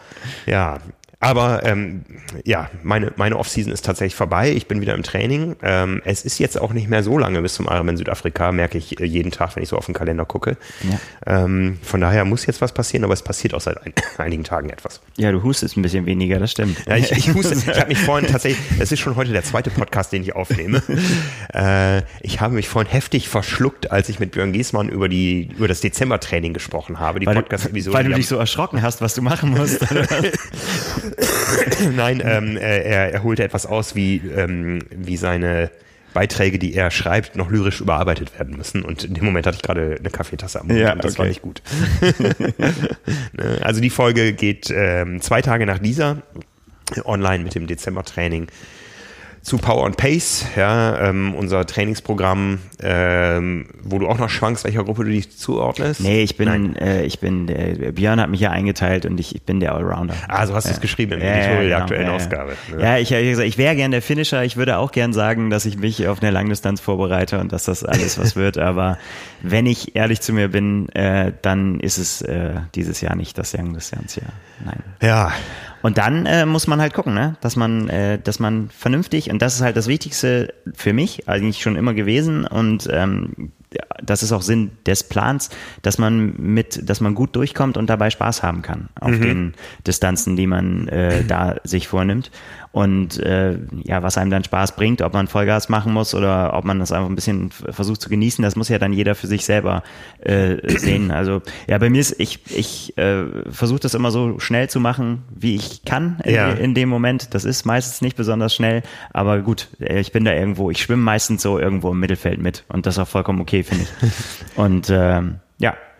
Ja, aber ähm, ja, meine, meine Offseason ist tatsächlich vorbei. Ich bin wieder im Training. Ähm, es ist jetzt auch nicht mehr so lange bis zum Ironman Südafrika, merke ich äh, jeden Tag, wenn ich so auf den Kalender gucke. Ja. Ähm, von daher muss jetzt was passieren, aber es passiert auch seit ein, einigen Tagen etwas. Ja, du hustest ein bisschen weniger, das stimmt. Ja, ich, ich huste. Ich habe mich vorhin tatsächlich, es ist schon heute der zweite Podcast, den ich aufnehme. äh, ich habe mich vorhin heftig verschluckt, als ich mit Björn Giesmann über die über das Dezember-Training gesprochen habe. Die Podcast-Episode. Weil du dich so erschrocken hast, was du machen musst. Nein, ähm, er, er holte etwas aus, wie, ähm, wie seine Beiträge, die er schreibt, noch lyrisch überarbeitet werden müssen. Und in dem Moment hatte ich gerade eine Kaffeetasse am Mund ja, und das okay. war nicht gut. Ne, also die Folge geht ähm, zwei Tage nach dieser online mit dem Dezember-Training zu Power and Pace, ja, ähm, unser Trainingsprogramm, ähm, wo du auch noch schwankst, welcher Gruppe du dich zuordnest? Nee, ich bin, äh, ich bin, der, Björn hat mich ja eingeteilt und ich, ich bin der Allrounder. Ah, so hast du es geschrieben im ja, Editorial der genau, aktuellen Ausgabe. Ja, ich habe gesagt, ich wäre gern der Finisher, ich würde auch gern sagen, dass ich mich auf eine Langdistanz vorbereite und dass das alles was wird, aber wenn ich ehrlich zu mir bin, äh, dann ist es äh, dieses Jahr nicht das Langdistanzjahr. Nein. Ja. Und dann äh, muss man halt gucken, ne? dass man, äh, dass man vernünftig und das ist halt das Wichtigste für mich eigentlich schon immer gewesen und ähm, das ist auch Sinn des Plans, dass man mit, dass man gut durchkommt und dabei Spaß haben kann auf mhm. den Distanzen, die man äh, da sich vornimmt und äh, ja, was einem dann Spaß bringt, ob man Vollgas machen muss oder ob man das einfach ein bisschen versucht zu genießen, das muss ja dann jeder für sich selber äh, sehen. Also ja, bei mir ist, ich, ich äh, versuche das immer so schnell zu machen, wie ich kann in, ja. in dem Moment. Das ist meistens nicht besonders schnell, aber gut, äh, ich bin da irgendwo, ich schwimme meistens so irgendwo im Mittelfeld mit und das ist auch vollkommen okay, finde ich. Und ähm,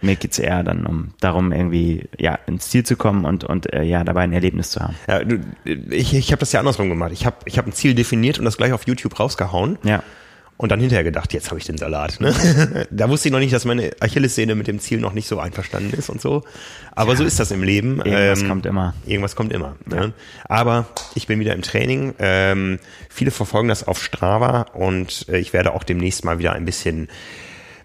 mir geht's eher dann um darum, irgendwie ja ins Ziel zu kommen und, und äh, ja dabei ein Erlebnis zu haben. Ja, du, ich ich habe das ja andersrum gemacht. Ich habe ich hab ein Ziel definiert und das gleich auf YouTube rausgehauen. Ja. Und dann hinterher gedacht, jetzt habe ich den Salat. Ne? da wusste ich noch nicht, dass meine Achillessehne mit dem Ziel noch nicht so einverstanden ist und so. Aber ja, so ist das im Leben. Irgendwas ähm, kommt immer. Irgendwas kommt immer. Ja. Ne? Aber ich bin wieder im Training. Ähm, viele verfolgen das auf Strava und äh, ich werde auch demnächst mal wieder ein bisschen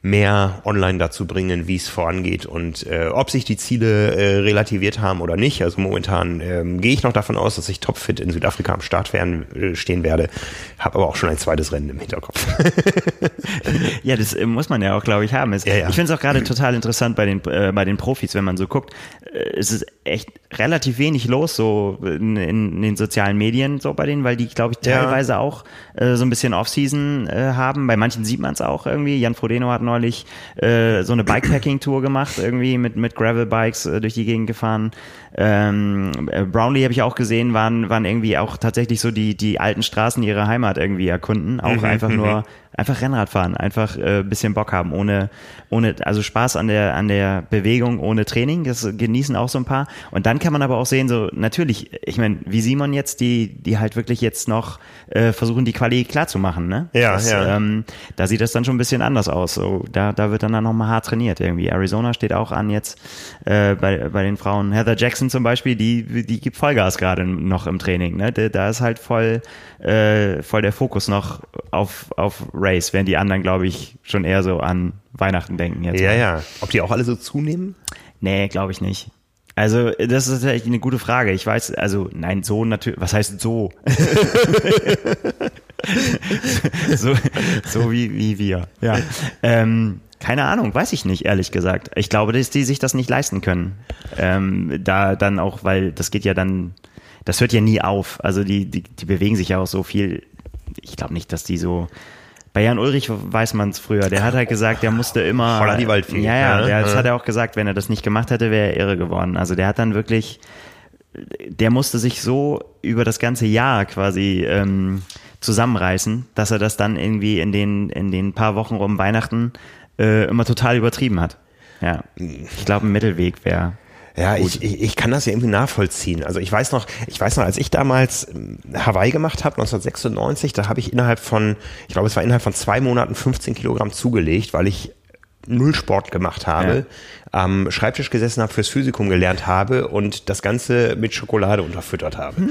mehr online dazu bringen, wie es vorangeht und äh, ob sich die Ziele äh, relativiert haben oder nicht. Also momentan ähm, gehe ich noch davon aus, dass ich topfit in Südafrika am Start werden, äh, stehen werde, habe aber auch schon ein zweites Rennen im Hinterkopf. ja, das äh, muss man ja auch, glaube ich, haben. Es, ja, ja. Ich finde es auch gerade total interessant bei den, äh, bei den Profis, wenn man so guckt. Äh, es ist echt relativ wenig los so in, in, den sozialen Medien so bei denen, weil die, glaube ich, teilweise ja. auch äh, so ein bisschen Off-Season äh, haben. Bei manchen sieht man es auch irgendwie. Jan Frodeno hat neulich äh, so eine Bikepacking-Tour gemacht, irgendwie mit, mit Gravel-Bikes äh, durch die Gegend gefahren. Ähm, äh, Brownlee habe ich auch gesehen, waren, waren irgendwie auch tatsächlich so die, die alten Straßen ihrer Heimat irgendwie erkunden. Auch mhm, einfach nur mhm einfach Rennrad fahren, einfach äh, bisschen Bock haben, ohne, ohne, also Spaß an der, an der Bewegung, ohne Training, das genießen auch so ein paar. Und dann kann man aber auch sehen, so natürlich, ich meine, wie Simon jetzt, die, die halt wirklich jetzt noch äh, versuchen, die Quali klar zu machen, ne? Ja, das, ja. Ähm, da sieht das dann schon ein bisschen anders aus. So, da, da wird dann, dann nochmal hart trainiert irgendwie. Arizona steht auch an jetzt äh, bei, bei den Frauen. Heather Jackson zum Beispiel, die, die gibt Vollgas gerade noch im Training, ne? Da ist halt voll, äh, voll der Fokus noch auf, auf Race während die anderen, glaube ich, schon eher so an Weihnachten denken jetzt. Ja, ja. Ob die auch alle so zunehmen? Nee, glaube ich nicht. Also, das ist echt eine gute Frage. Ich weiß, also, nein, so natürlich, was heißt so? so, so wie, wie wir, ja. Ähm, keine Ahnung, weiß ich nicht, ehrlich gesagt. Ich glaube, dass die sich das nicht leisten können. Ähm, da dann auch, weil das geht ja dann, das hört ja nie auf. Also die, die, die bewegen sich ja auch so viel. Ich glaube nicht, dass die so. Bei Jan Ulrich weiß man es früher. Der hat halt gesagt, der musste immer. Voller die Waldfee. Ja, ja, Ja, der, das hat er auch gesagt. Wenn er das nicht gemacht hätte, wäre er irre geworden. Also der hat dann wirklich, der musste sich so über das ganze Jahr quasi ähm, zusammenreißen, dass er das dann irgendwie in den in den paar Wochen um Weihnachten äh, immer total übertrieben hat. Ja, ich glaube, ein Mittelweg wäre. Ja, ich, ich, ich kann das ja irgendwie nachvollziehen. Also ich weiß noch, ich weiß noch, als ich damals ähm, Hawaii gemacht habe, 1996, da habe ich innerhalb von, ich glaube, es war innerhalb von zwei Monaten 15 Kilogramm zugelegt, weil ich null Sport gemacht habe, am Schreibtisch gesessen habe, fürs Physikum gelernt habe und das Ganze mit Schokolade unterfüttert habe.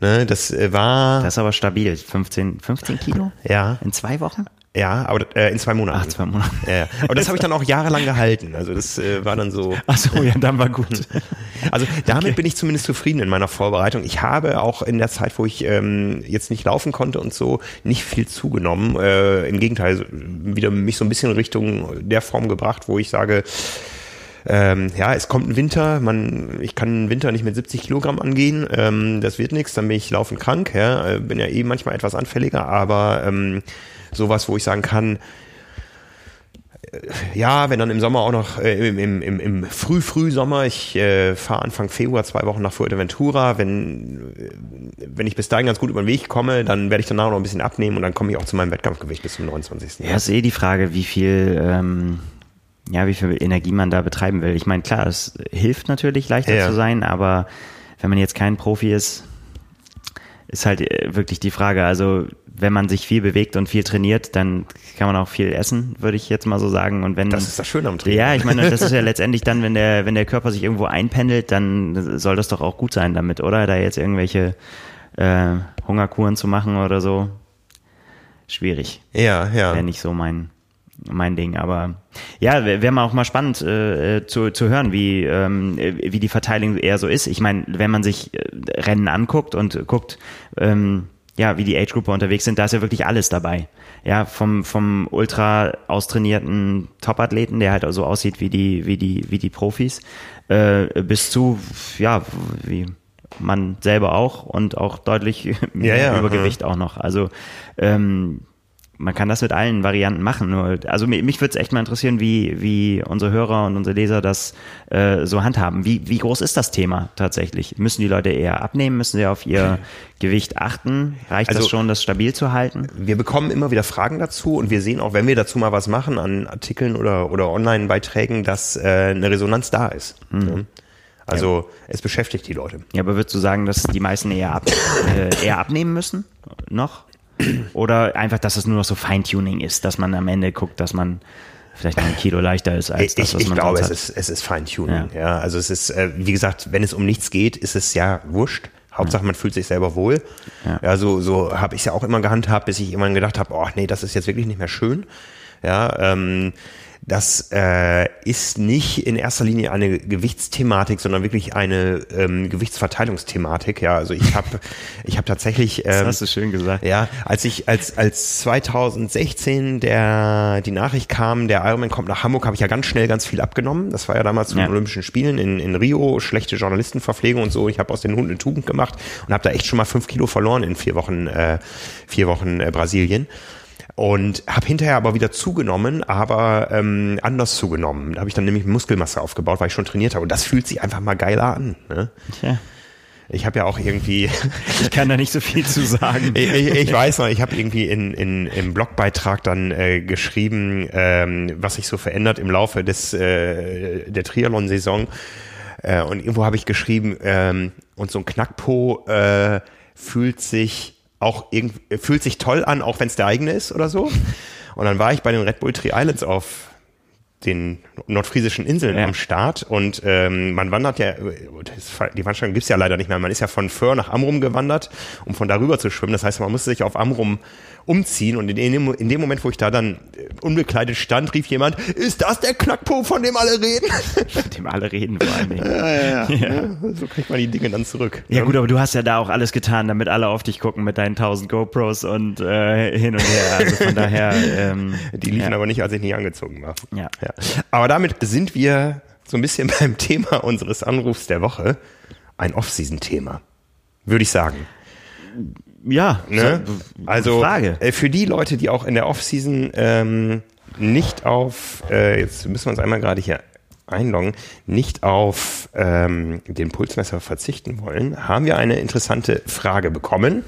Ne, das äh, war, Das ist aber stabil. 15, 15 Kilo? ja, In zwei Wochen? ja, aber äh, in zwei Monaten. Ach, zwei Monate. Ja, ja. Aber das habe ich dann auch jahrelang gehalten. Also das äh, war dann so. Ach so, ja, dann war gut. Also damit bin ich zumindest zufrieden in meiner Vorbereitung. Ich habe auch in der Zeit, wo ich ähm, jetzt nicht laufen konnte und so, nicht viel zugenommen. Äh, Im Gegenteil, wieder mich so ein bisschen Richtung der Form gebracht, wo ich sage, ähm, ja, es kommt ein Winter, man, ich kann einen Winter nicht mit 70 Kilogramm angehen, ähm, das wird nichts, dann bin ich laufend krank, ja, äh, bin ja eh manchmal etwas anfälliger, aber ähm, sowas, wo ich sagen kann, ja, wenn dann im Sommer auch noch, äh, im, im, im, im Früh-Frühsommer, ich äh, fahre Anfang Februar zwei Wochen nach Fuerteventura, wenn, äh, wenn ich bis dahin ganz gut über den Weg komme, dann werde ich danach noch ein bisschen abnehmen und dann komme ich auch zu meinem Wettkampfgewicht bis zum 29. Ja, ist eh die Frage, wie viel, ähm, ja, wie viel Energie man da betreiben will. Ich meine, klar, es hilft natürlich, leichter Ja. zu sein, aber wenn man jetzt kein Profi ist, ist halt äh, wirklich die Frage. Also, wenn man sich viel bewegt und viel trainiert, dann kann man auch viel essen, würde ich jetzt mal so sagen. Und wenn Das ist das Schöne am Training. Ja, ich meine, das ist ja letztendlich dann, wenn der, wenn der Körper sich irgendwo einpendelt, dann soll das doch auch gut sein damit, oder? Da jetzt irgendwelche äh, Hungerkuren zu machen oder so. Schwierig. Ja, ja. Wäre nicht so mein, mein Ding. Aber ja, wäre wär mal auch mal spannend äh, zu, zu hören, wie, ähm, wie die Verteilung eher so ist. Ich meine, wenn man sich äh, Rennen anguckt und guckt, ähm, ja, wie die Age-Gruppe unterwegs sind, da ist ja wirklich alles dabei. Ja, vom, vom ultra austrainierten Top-Athleten, der halt so aussieht wie die, wie die, wie die Profis, äh, bis zu, ja, wie man selber auch und auch deutlich mehr Ja, ja, Übergewicht auch noch. Also ähm, man kann das mit allen Varianten machen. Nur, also mich, mich würde es echt mal interessieren, wie, wie unsere Hörer und unsere Leser das äh, so handhaben. Wie, wie groß ist das Thema tatsächlich? Müssen die Leute eher abnehmen? Müssen sie auf ihr Gewicht achten? Reicht Also- das schon, das stabil zu halten? Wir bekommen immer wieder Fragen dazu und wir sehen auch, wenn wir dazu mal was machen an Artikeln oder, oder Online-Beiträgen, dass äh, eine Resonanz da ist. Ne? Also es beschäftigt die Leute. Ja, aber würdest du sagen, dass die meisten eher, ab, äh, eher abnehmen müssen? Noch? Oder einfach, dass es nur noch so Feintuning ist, dass man am Ende guckt, dass man vielleicht noch ein Kilo leichter ist als Ich, das, was ich man glaube, sonst es ist, es ist Feintuning. Ja. also es ist, äh, wie gesagt, wenn es um nichts geht, ist es ja wurscht. Hauptsache, man fühlt sich selber wohl. Ja. Ja, so, so habe ich es ja auch immer gehandhabt, bis ich irgendwann gedacht habe, oh nee, das ist jetzt wirklich nicht mehr schön. Ja, ähm, das äh, ist nicht in erster Linie eine Gewichtsthematik, sondern wirklich eine ähm, Gewichtsverteilungsthematik. Ja, also ich habe ich habe tatsächlich Das ähm, hast du schön gesagt. ja, als ich als als 2016 der die Nachricht kam, der Ironman kommt nach Hamburg, habe ich ja ganz schnell ganz viel abgenommen. Das war ja damals zu den Ja. Olympischen Spielen in, in Rio, schlechte Journalistenverpflegung und so. Ich habe aus den Hunden eine Tugend gemacht und habe da echt schon mal fünf Kilo verloren in vier Wochen äh, vier Wochen äh, Brasilien. Und habe hinterher aber wieder zugenommen, aber ähm, anders zugenommen. Da habe ich dann nämlich Muskelmasse aufgebaut, weil ich schon trainiert habe. Und das fühlt sich einfach mal geiler an. Ne? Tja, Ich habe ja auch irgendwie ich kann da nicht so viel zu sagen. ich, ich, ich weiß noch, ich habe irgendwie in, in, im Blogbeitrag dann äh, geschrieben, ähm, was sich so verändert im Laufe des äh, der Triathlon-Saison. Äh, und irgendwo habe ich geschrieben, ähm, und so ein Knackpo äh, fühlt sich auch irgend, fühlt sich toll an, auch wenn es der eigene ist oder so. Und dann war ich bei den Red Bull Tree Islands auf den nordfriesischen Inseln Ja. am Start und ähm, man wandert ja, das, die Veranstaltung gibt's ja leider nicht mehr, man ist ja von Föhr nach Amrum gewandert, um von darüber zu schwimmen. Das heißt, man musste sich auf Amrum umziehen und in dem, in dem Moment, wo ich da dann äh, unbekleidet stand, rief jemand, ist das der Knackpo, von dem alle reden? Mit dem alle reden vor allen Dingen. ja, ja, ja. So kriegt man die Dinge dann zurück. Ja gut, aber du hast ja da auch alles getan, damit alle auf dich gucken mit deinen 1000 GoPros und äh, hin und her. Also von daher. Ähm, Die liefen ja. aber nicht, als ich nicht angezogen war. Ja. Ja. Aber damit sind wir so ein bisschen beim Thema unseres Anrufs der Woche. Ein Off-Season-Thema. Würde ich sagen. Ja, Ne? so, Also Frage. äh, für die Leute, die auch in der Off-Season ähm, nicht auf, äh, jetzt müssen wir uns einmal gerade hier einloggen, nicht auf ähm, den Pulsmesser verzichten wollen, haben wir eine interessante Frage bekommen.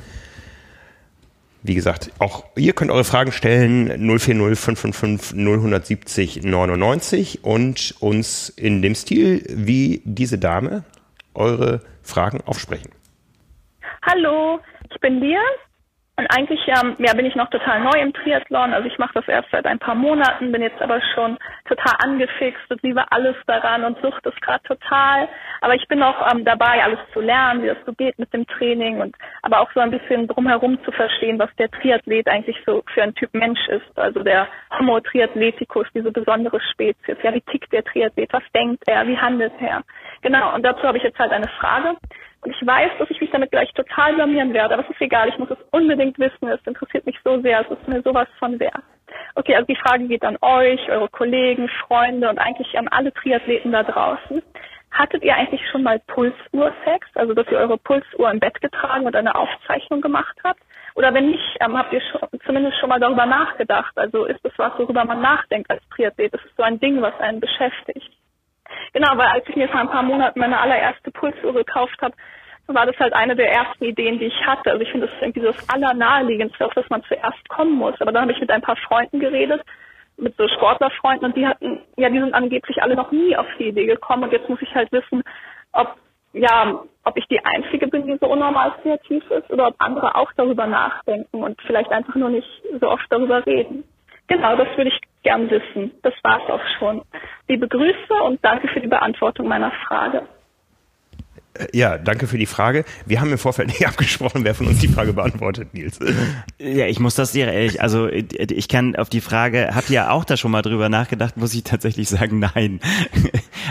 Wie gesagt, auch ihr könnt eure Fragen stellen 040 555 0170 99 und uns in dem Stil wie diese Dame eure Fragen aufsprechen. Hallo, ich bin Lia und eigentlich ähm, ja, bin ich noch total neu im Triathlon. Also ich mache das erst seit ein paar Monaten, bin jetzt aber schon total angefixt und liebe alles daran und sucht es gerade total. Aber ich bin noch ähm, dabei, alles zu lernen, wie das so geht mit dem Training und aber auch so ein bisschen drumherum zu verstehen, was der Triathlet eigentlich so für ein Typ Mensch ist. Also der Homo triathleticus, diese besondere Spezies. Ja, wie tickt der Triathlet? Was denkt er? Wie handelt er? Genau, und dazu habe ich jetzt halt eine Frage. Und ich weiß, dass ich mich damit gleich total blamieren werde, aber es ist egal, ich muss es unbedingt wissen, es interessiert mich so sehr, es ist mir sowas von wert. Okay, also die Frage geht an euch, eure Kollegen, Freunde und eigentlich an alle Triathleten da draußen. Hattet ihr eigentlich schon mal Pulsuhrsex, also dass ihr eure Pulsuhr im Bett getragen und eine Aufzeichnung gemacht habt? Oder wenn nicht, ähm, habt ihr schon, zumindest schon mal darüber nachgedacht? Also ist es was, worüber man nachdenkt als Triathlet? Ist so ein Ding, was einen beschäftigt? Genau, weil als ich mir vor ein paar Monaten meine allererste Pulsuhr gekauft habe, war das halt eine der ersten Ideen, die ich hatte. Also ich finde, das ist irgendwie das Allernaheliegendste, auf das man zuerst kommen muss. Aber dann habe ich mit ein paar Freunden geredet, mit so Sportlerfreunden, und die hatten, ja, die sind angeblich alle noch nie auf die Idee gekommen. Und jetzt muss ich halt wissen, ob, ja, ob ich die Einzige bin, die so unnormal kreativ ist, oder ob andere auch darüber nachdenken und vielleicht einfach nur nicht so oft darüber reden. Genau, das würde ich gern wissen. Das war's auch schon. Liebe Grüße und danke für die Beantwortung meiner Frage. Ja, danke für die Frage. Wir haben im Vorfeld nicht abgesprochen, wer von uns die Frage beantwortet, Nils. Ja, ich muss das dir ehrlich, also ich kann auf die Frage, habt ihr auch da schon mal drüber nachgedacht, muss ich tatsächlich sagen, nein.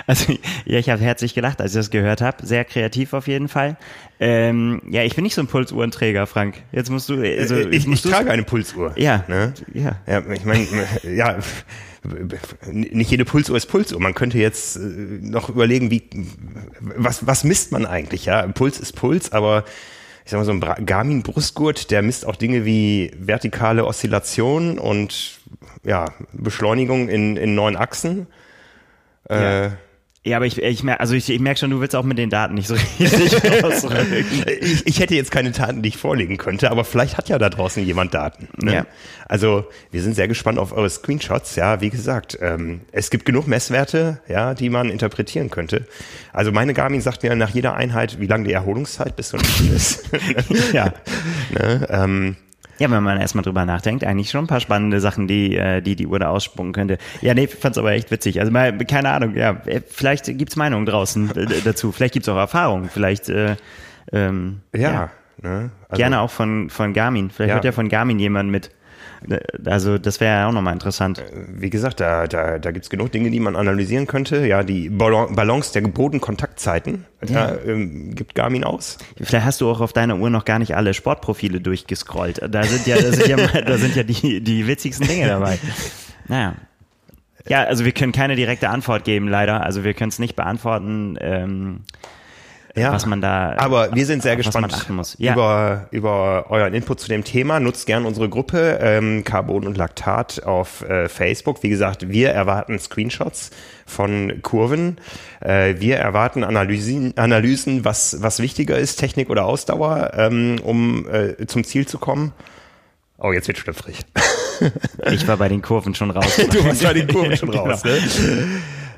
Also ja, ich habe herzlich gelacht, als ich das gehört habe. Sehr kreativ auf jeden Fall. Ähm, ja, ich bin nicht so ein Pulsuhrenträger, Frank. Jetzt musst du, also ich, ich, musst du's- trage eine Pulsuhr. Ja, Ne? ja. Ja, ich meine, ja, nicht jede Pulsuhr ist Pulsuhr. Man könnte jetzt äh, noch überlegen, wie, was, was misst man eigentlich? Ja, Puls ist Puls, aber ich sag mal so ein Bra- Garmin-Brustgurt, der misst auch Dinge wie vertikale Oszillation und ja, Beschleunigung in, in neun Achsen. Äh, Ja, aber ich, ich merke, also ich, ich merke schon, du willst auch mit den Daten nicht so richtig. Ich, ich hätte jetzt keine Daten, die ich vorlegen könnte, aber vielleicht hat ja da draußen jemand Daten. Ne? Ja. Also wir sind sehr gespannt auf eure Screenshots. Ja, wie gesagt, ähm, es gibt genug Messwerte, ja, die man interpretieren könnte. Also meine Garmin sagt mir nach jeder Einheit, wie lange die Erholungszeit bis ein Spiel ist. Ja. ne? ähm, Ja, wenn man erstmal drüber nachdenkt, eigentlich schon ein paar spannende Sachen, die äh, die, die Uhr da ausspucken könnte. Ja, nee, fand's aber echt witzig. Also mal, keine Ahnung, ja, äh, vielleicht gibt's Meinungen draußen äh, dazu. Vielleicht gibt's auch Erfahrungen. Vielleicht äh, ähm, ja. Ne? Also, Gerne auch von, von Garmin. Vielleicht Ja. hört ja von Garmin jemand mit. Also das wäre ja auch nochmal interessant. Wie gesagt, da, da, da gibt's genug Dinge, die man analysieren könnte. Ja, die Balance der Bodenkontaktzeiten ja. ähm, gibt Garmin aus. Vielleicht hast du auch auf deiner Uhr noch gar nicht alle Sportprofile durchgescrollt. Da sind ja, da sind ja, da sind ja die, die witzigsten Dinge dabei. Naja. Ja, also wir können keine direkte Antwort geben, leider. Also wir können es nicht beantworten, ähm, ja. was man da. Aber wir sind sehr gespannt. Ja. über, über euren Input zu dem Thema. Nutzt gern unsere Gruppe ähm, Carbon und Laktat auf äh, Facebook. Wie gesagt, wir erwarten Screenshots von Kurven. Äh, wir erwarten Analysen, Analysen was, was wichtiger ist, Technik oder Ausdauer, ähm, um äh, zum Ziel zu kommen. Oh, jetzt wird schlüpfrig. Ich war bei den Kurven schon raus. Du warst bei den Kurven schon Genau. raus. Ne?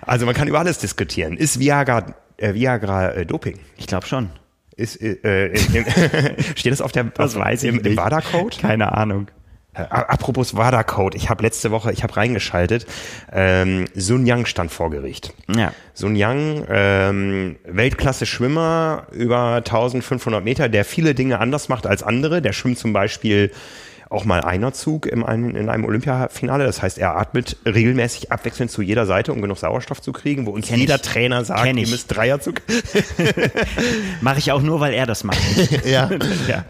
Also man kann über alles diskutieren. Ist Viagra, äh, Viagra äh, Doping? Ich glaube schon. Ist, äh, äh, im, steht das auf der Das auf, weiß ich im, im WADA-Code? Keine Ahnung. Äh, apropos WADA-Code, ich habe letzte Woche, ich habe reingeschaltet, ähm, Sun Yang stand vor Gericht. Ja. Sun Yang, ähm, Weltklasse-Schwimmer, über 1500 Meter, der viele Dinge anders macht als andere. Der schwimmt zum Beispiel auch mal Einerzug in einem, in einem Olympiafinale. Das heißt, er atmet regelmäßig abwechselnd zu jeder Seite, um genug Sauerstoff zu kriegen, wo uns Kenn jeder ich. Trainer sagt, Kenn ihr müsst Dreierzug. Mache ich auch nur, weil er das macht. ja. ja.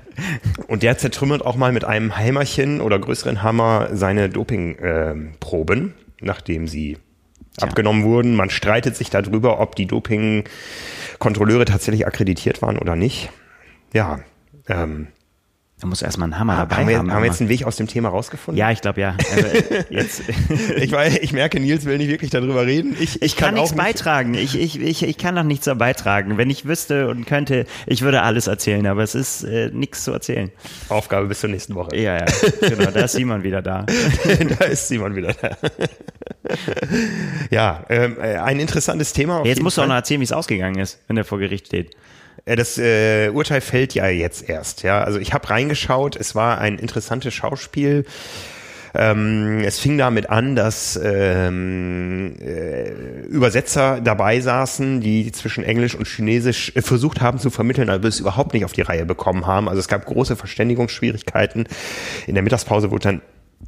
Und der zertrümmert auch mal mit einem Hämmerchen oder größeren Hammer seine Dopingproben, nachdem sie abgenommen wurden. Man streitet sich darüber, ob die Dopingkontrolleure tatsächlich akkreditiert waren oder nicht. Ja, ähm, Da muss erstmal ein Hammer dabei haben, wir, haben. haben wir jetzt einen Weg aus dem Thema rausgefunden? ja, ich glaube ja. Also, jetzt, Ich, weiß, ich merke, Nils will nicht wirklich darüber reden. Ich, ich kann, nichts auch nicht. beitragen. Ich, ich, ich, ich kann noch nichts da beitragen. Wenn ich wüsste und könnte, ich würde alles erzählen, aber es ist äh, nichts zu erzählen. Aufgabe bis zur nächsten Woche. Ja, ja, genau, da ist Simon wieder da. da ist Simon wieder da. ja, ähm, äh, ein interessantes Thema. auf Jetzt musst du auch Fall. noch erzählen, wie es ausgegangen ist, wenn der vor Gericht steht. Äh, Das äh, Urteil fällt ja jetzt erst. Ja, also ich habe reingeschaut. Es war ein interessantes Schauspiel. Ähm, es fing damit an, dass ähm, äh, Übersetzer dabei saßen, die zwischen Englisch und Chinesisch äh, versucht haben zu vermitteln, aber es überhaupt nicht auf die Reihe bekommen haben. Also es gab große Verständigungsschwierigkeiten. In der Mittagspause wurde dann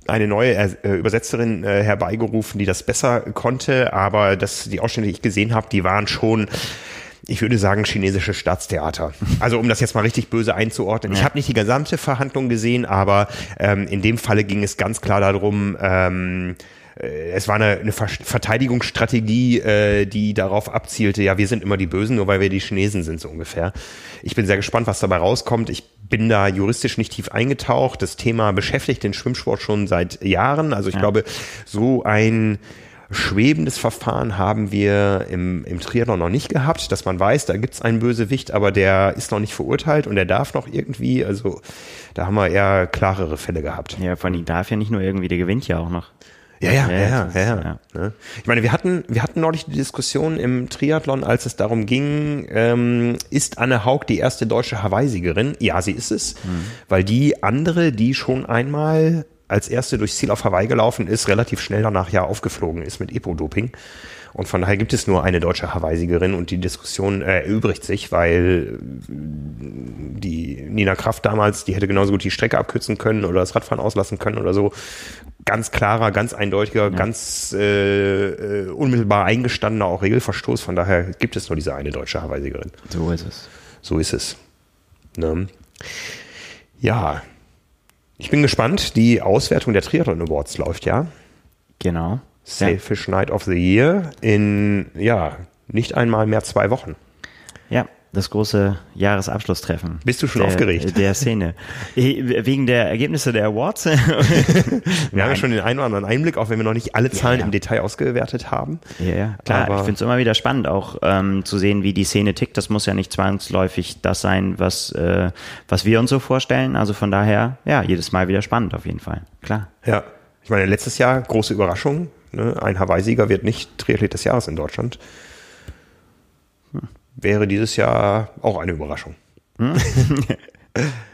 eine neue äh, Übersetzerin äh, herbeigerufen, die das besser konnte, aber das, die Ausschnitte, die ich gesehen habe, die waren schon ich würde sagen, chinesische Staatstheater. Also um das jetzt mal richtig böse einzuordnen. Ich habe nicht die gesamte Verhandlung gesehen, aber ähm, in dem Falle ging es ganz klar darum, ähm, äh, es war eine, eine Ver Verteidigungsstrategie, äh, die darauf abzielte, ja, wir sind immer die Bösen, nur weil wir die Chinesen sind, so ungefähr. Ich bin sehr gespannt, was dabei rauskommt. Ich bin da juristisch nicht tief eingetaucht. Das Thema beschäftigt den Schwimmsport schon seit Jahren. Also ich glaube, so ein schwebendes Verfahren haben wir im, im Triathlon noch nicht gehabt, dass man weiß, da gibt's einen Bösewicht, aber der ist noch nicht verurteilt und der darf noch irgendwie, also da haben wir eher klarere Fälle gehabt. Ja, von ihm darf ja nicht nur irgendwie, der gewinnt ja auch noch. Ja, ja, ja, Ja, das ja, ist- ja. Ne? Ich meine, wir hatten, wir hatten neulich die Diskussion im Triathlon, als es darum ging, ähm, ist Anne Haug die erste deutsche Hawaii-Siegerin? Ja, sie ist es, weil die andere, die schon einmal als erste durchs Ziel auf Hawaii gelaufen ist, relativ schnell danach ja aufgeflogen ist mit Epo-Doping. Und von daher gibt es nur eine deutsche Hawaii-Siegerin und die Diskussion äh, erübrigt sich, weil die Nina Kraft damals, die hätte genauso gut die Strecke abkürzen können oder das Radfahren auslassen können oder so. Ganz klarer, ganz eindeutiger, ganz äh, äh, unmittelbar eingestandener auch Regelverstoß. Von daher gibt es nur diese eine deutsche Hawaii-Siegerin. So ist es. So ist es. Ne? Ja, ich bin gespannt. Die Auswertung der Triathlon Awards läuft ja. Genau. Sailfish Night of the Year in, ja, nicht einmal mehr zwei Wochen. Ja, das große Jahresabschlusstreffen. Bist du schon der, aufgeregt? Der Szene. Wegen der Ergebnisse der Awards? Wir haben ja schon den einen oder anderen Einblick, auch wenn wir noch nicht alle Zahlen ja. im Detail ausgewertet haben. Ja, ja, klar. Aber- ich finde es immer wieder spannend, auch ähm, zu sehen, wie die Szene tickt. Das muss ja nicht zwangsläufig das sein, was, äh, was wir uns so vorstellen. Also von daher, ja, jedes Mal wieder spannend auf jeden Fall. Klar. Ja, ich meine, letztes Jahr große Überraschung. Ne? Ein Hawaii-Sieger wird nicht Triathlet des Jahres in Deutschland. Wäre dieses Jahr auch eine Überraschung.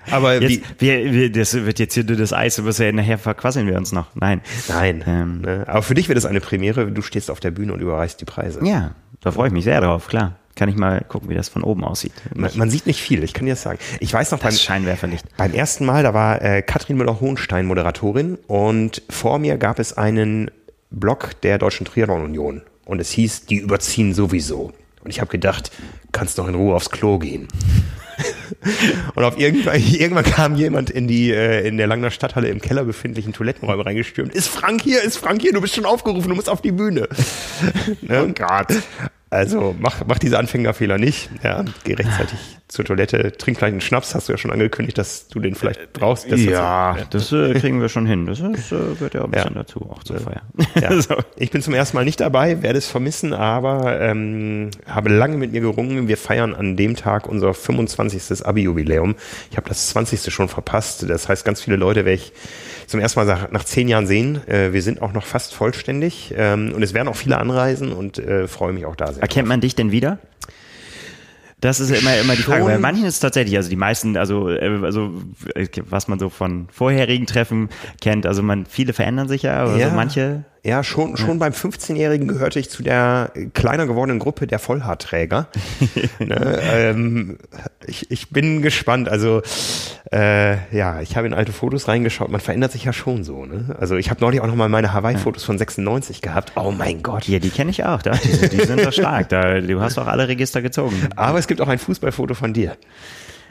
Aber Jetzt, wie, wir, wir, das wird jetzt hier das Eis, wirst ja nachher verquasseln wir uns noch. Nein. nein. Ähm, ne? Aber für dich wird es eine Premiere. Du stehst auf der Bühne und überreichst die Preise. Ja, da freue ich mich sehr drauf, klar. Kann ich mal gucken, wie das von oben aussieht. Man, man sieht nicht viel, ich kann dir das sagen. Ich weiß noch beim, Scheinwerferlicht. beim ersten Mal, da war äh, Katrin Müller-Hohenstein Moderatorin und vor mir gab es einen Blog der Deutschen Triathlon Union und es hieß, die überziehen sowieso. Und ich habe gedacht, kannst doch in Ruhe aufs Klo gehen. und auf irgendwann, irgendwann kam jemand in die äh, in der Langner Stadthalle im Keller befindlichen Toilettenräume reingestürmt. Ist Frank hier? Ist Frank hier? Du bist schon aufgerufen, du musst auf die Bühne. ne? Oh Gott. Also mach, mach diese Anfängerfehler nicht. Ja, geh rechtzeitig zur Toilette, trink gleich einen Schnaps. Hast du ja schon angekündigt, dass du den vielleicht brauchst. Das Ja, dazu- das äh, kriegen wir schon hin. Das ist, äh, gehört ja auch ein bisschen Ja. dazu, auch zur Feier. Ja. So. Ich bin zum ersten Mal nicht dabei, werde es vermissen, aber ähm, habe lange mit mir gerungen. Wir feiern an dem Tag unser 25. Abi-Jubiläum. Ich habe das 20. schon verpasst. Das heißt, ganz viele Leute werde ich zum ersten Mal nach- zehn Jahren sehen. Äh, wir sind auch noch fast vollständig ähm, und es werden auch viele anreisen und äh, freue mich auch da sehr. Erkennt man dich denn wieder? Das ist immer, immer die Frage. Bei manchen ist es tatsächlich, also die meisten, also, äh, also was man so von vorherigen Treffen kennt, also man, viele verändern sich ja, aber Ja. so manche, Ja, schon, schon beim 15-Jährigen gehörte ich zu der kleiner gewordenen Gruppe der Vollhaarträger. ne, ähm, ich, ich bin gespannt. Also äh, ja, ich habe in alte Fotos reingeschaut. Man verändert sich ja schon so. Ne? Also ich habe neulich auch noch mal meine Hawaii-Fotos von 96 gehabt. Oh mein Gott. ja, die kenne ich auch, da, die, sind- die sind doch stark, da, du hast doch alle Register gezogen. Aber es gibt auch ein Fußballfoto von dir.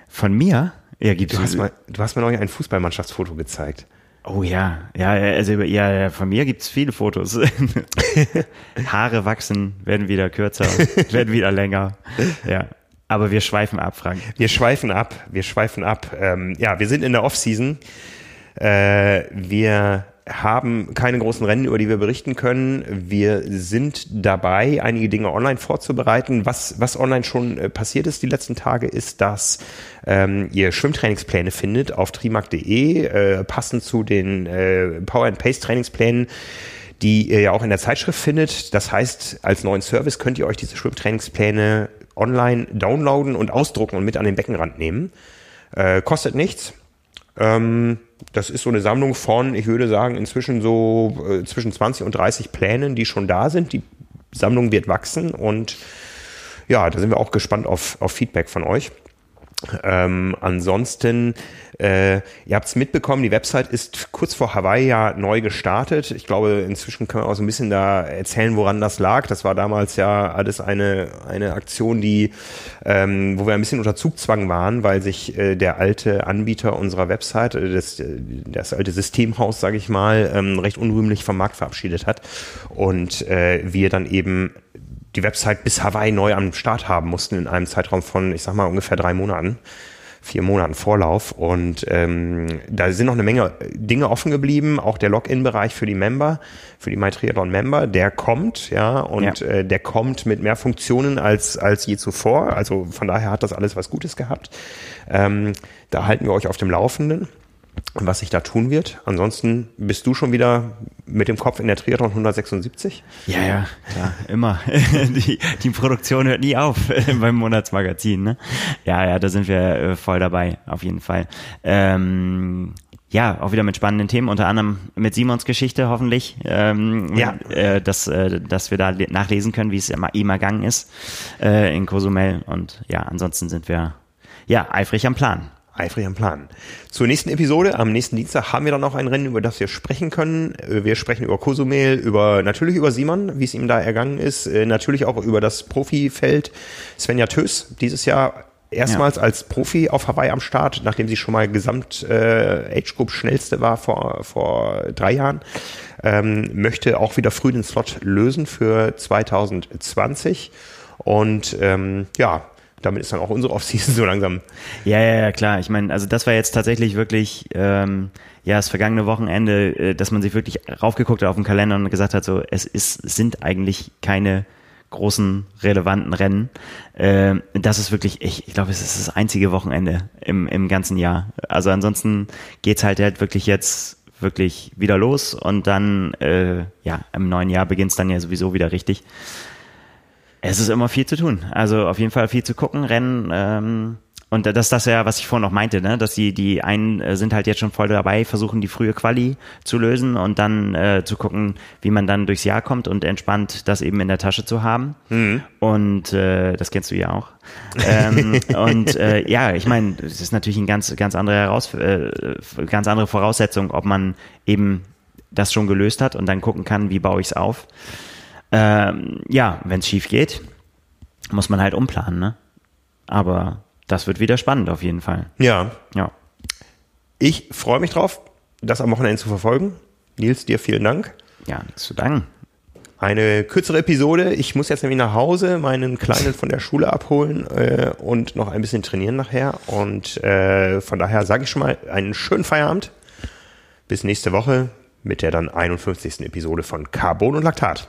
Von mir? Ja, gibt's. Du hast, mal, du hast mir neulich ein Fußballmannschaftsfoto gezeigt. Oh ja, ja, also ja, ja, von mir gibt's viele Fotos. Haare wachsen, werden wieder kürzer, werden wieder länger. Ja, aber wir schweifen ab, Frank. Wir schweifen ab, wir schweifen ab. Ähm, ja, wir sind in der Off-Season. Äh, wir haben keine großen Rennen, über die wir berichten können. Wir sind dabei, einige Dinge online vorzubereiten. Was, was online schon äh, passiert ist die letzten Tage, ist, dass ähm, ihr Schwimmtrainingspläne findet auf trimark.de, äh, passend zu den äh, Power and Pace Trainingsplänen die ihr ja auch in der Zeitschrift findet. Das heißt, als neuen Service könnt ihr euch diese Schwimmtrainingspläne online downloaden und ausdrucken und mit an den Beckenrand nehmen. Äh, kostet nichts. Ähm, das ist so eine Sammlung von, ich würde sagen, inzwischen so äh, zwischen 20 und 30 Plänen, die schon da sind. Die Sammlung wird wachsen und ja, da sind wir auch gespannt auf, auf Feedback von euch. Ähm, ansonsten, äh, ihr habt es mitbekommen, die Website ist kurz vor Hawaii ja neu gestartet. Ich glaube, inzwischen können wir auch so ein bisschen da erzählen, woran das lag. Das war damals ja alles eine, eine Aktion, die, ähm, wo wir ein bisschen unter Zugzwang waren, weil sich äh, der alte Anbieter unserer Website, äh, das, äh, das alte Systemhaus, sage ich mal, ähm, recht unrühmlich vom Markt verabschiedet hat. Und äh, wir dann eben die Website bis Hawaii neu am Start haben mussten in einem Zeitraum von, ich sag mal, ungefähr drei Monaten, vier Monaten Vorlauf. Und ähm, da sind noch eine Menge Dinge offen geblieben. Auch der Login-Bereich für die Member, für die MyTriathlon-Member, der kommt, ja, und Ja. Äh, der kommt mit mehr Funktionen als, als je zuvor. Also von daher hat das alles was Gutes gehabt. Ähm, da halten wir euch auf dem Laufenden was sich da tun wird. Ansonsten bist du schon wieder mit dem Kopf in der Triathlon 176. Ja, ja, klar, immer. die, die Produktion hört nie auf beim Monatsmagazin, ne? Ja, ja, da sind wir äh, voll dabei, auf jeden Fall. Ähm, ja, auch wieder mit spannenden Themen, unter anderem mit Simons Geschichte hoffentlich, ähm, Ja. äh, dass, äh, dass wir da le- nachlesen können, wie es immer ihm ergangen ist äh, in Cozumel. Und ja, ansonsten sind wir ja eifrig am Plan. Eifrig am Plan. Zur nächsten Episode, am nächsten Dienstag, haben wir dann noch ein Rennen, über das wir sprechen können. Äh, Wir sprechen über Cozumel, über, natürlich über Simon, wie es ihm da ergangen ist, äh, natürlich auch über das Profifeld. Svenja Tös, dieses Jahr erstmals als Profi auf Hawaii am Start, nachdem sie schon mal Gesamt äh, Age Group schnellste war vor, vor drei Jahren, ähm, möchte auch wieder früh den Slot lösen für 2020. Und ähm, ja, damit ist dann auch unsere Offseason so langsam Ja, ja, ja, klar. Ich meine, also das war jetzt tatsächlich wirklich, ähm, ja, das vergangene Wochenende, äh, dass man sich wirklich raufgeguckt hat auf den Kalender und gesagt hat, so, es ist, sind eigentlich keine großen, relevanten Rennen. Ähm, das ist wirklich, ich, ich glaube, es ist das einzige Wochenende im, im ganzen Jahr. Also ansonsten geht's halt halt wirklich jetzt wirklich wieder los und dann, äh, ja, im neuen Jahr beginnt's dann ja sowieso wieder richtig. Es ist immer viel zu tun. Also auf jeden Fall viel zu gucken, Rennen. Ähm, und das ist das ja, was ich vorhin noch meinte, ne? dass die, die einen äh, sind halt jetzt schon voll dabei, versuchen die frühe Quali zu lösen und dann äh, zu gucken, wie man dann durchs Jahr kommt und entspannt das eben in der Tasche zu haben. Und äh, das kennst du ja auch. ähm, und äh, ja, ich meine, es ist natürlich eine ganz, ganz andere Heraus äh, ganz andere Voraussetzung, ob man eben das schon gelöst hat und dann gucken kann, wie baue ich es auf. Ähm, ja, wenn es schief geht, muss man halt umplanen, ne? Aber das wird wieder spannend auf jeden Fall. Ja, Ja. ich freue mich drauf, das am Wochenende zu verfolgen. Nils, dir vielen Dank. Ja, nichts zu danken. Eine kürzere Episode. Ich muss jetzt nämlich nach Hause meinen Kleinen von der Schule abholen äh, und noch ein bisschen trainieren nachher. Und äh, von daher sage ich schon mal einen schönen Feierabend. Bis nächste Woche mit der dann 51. Episode von Carbon und Laktat.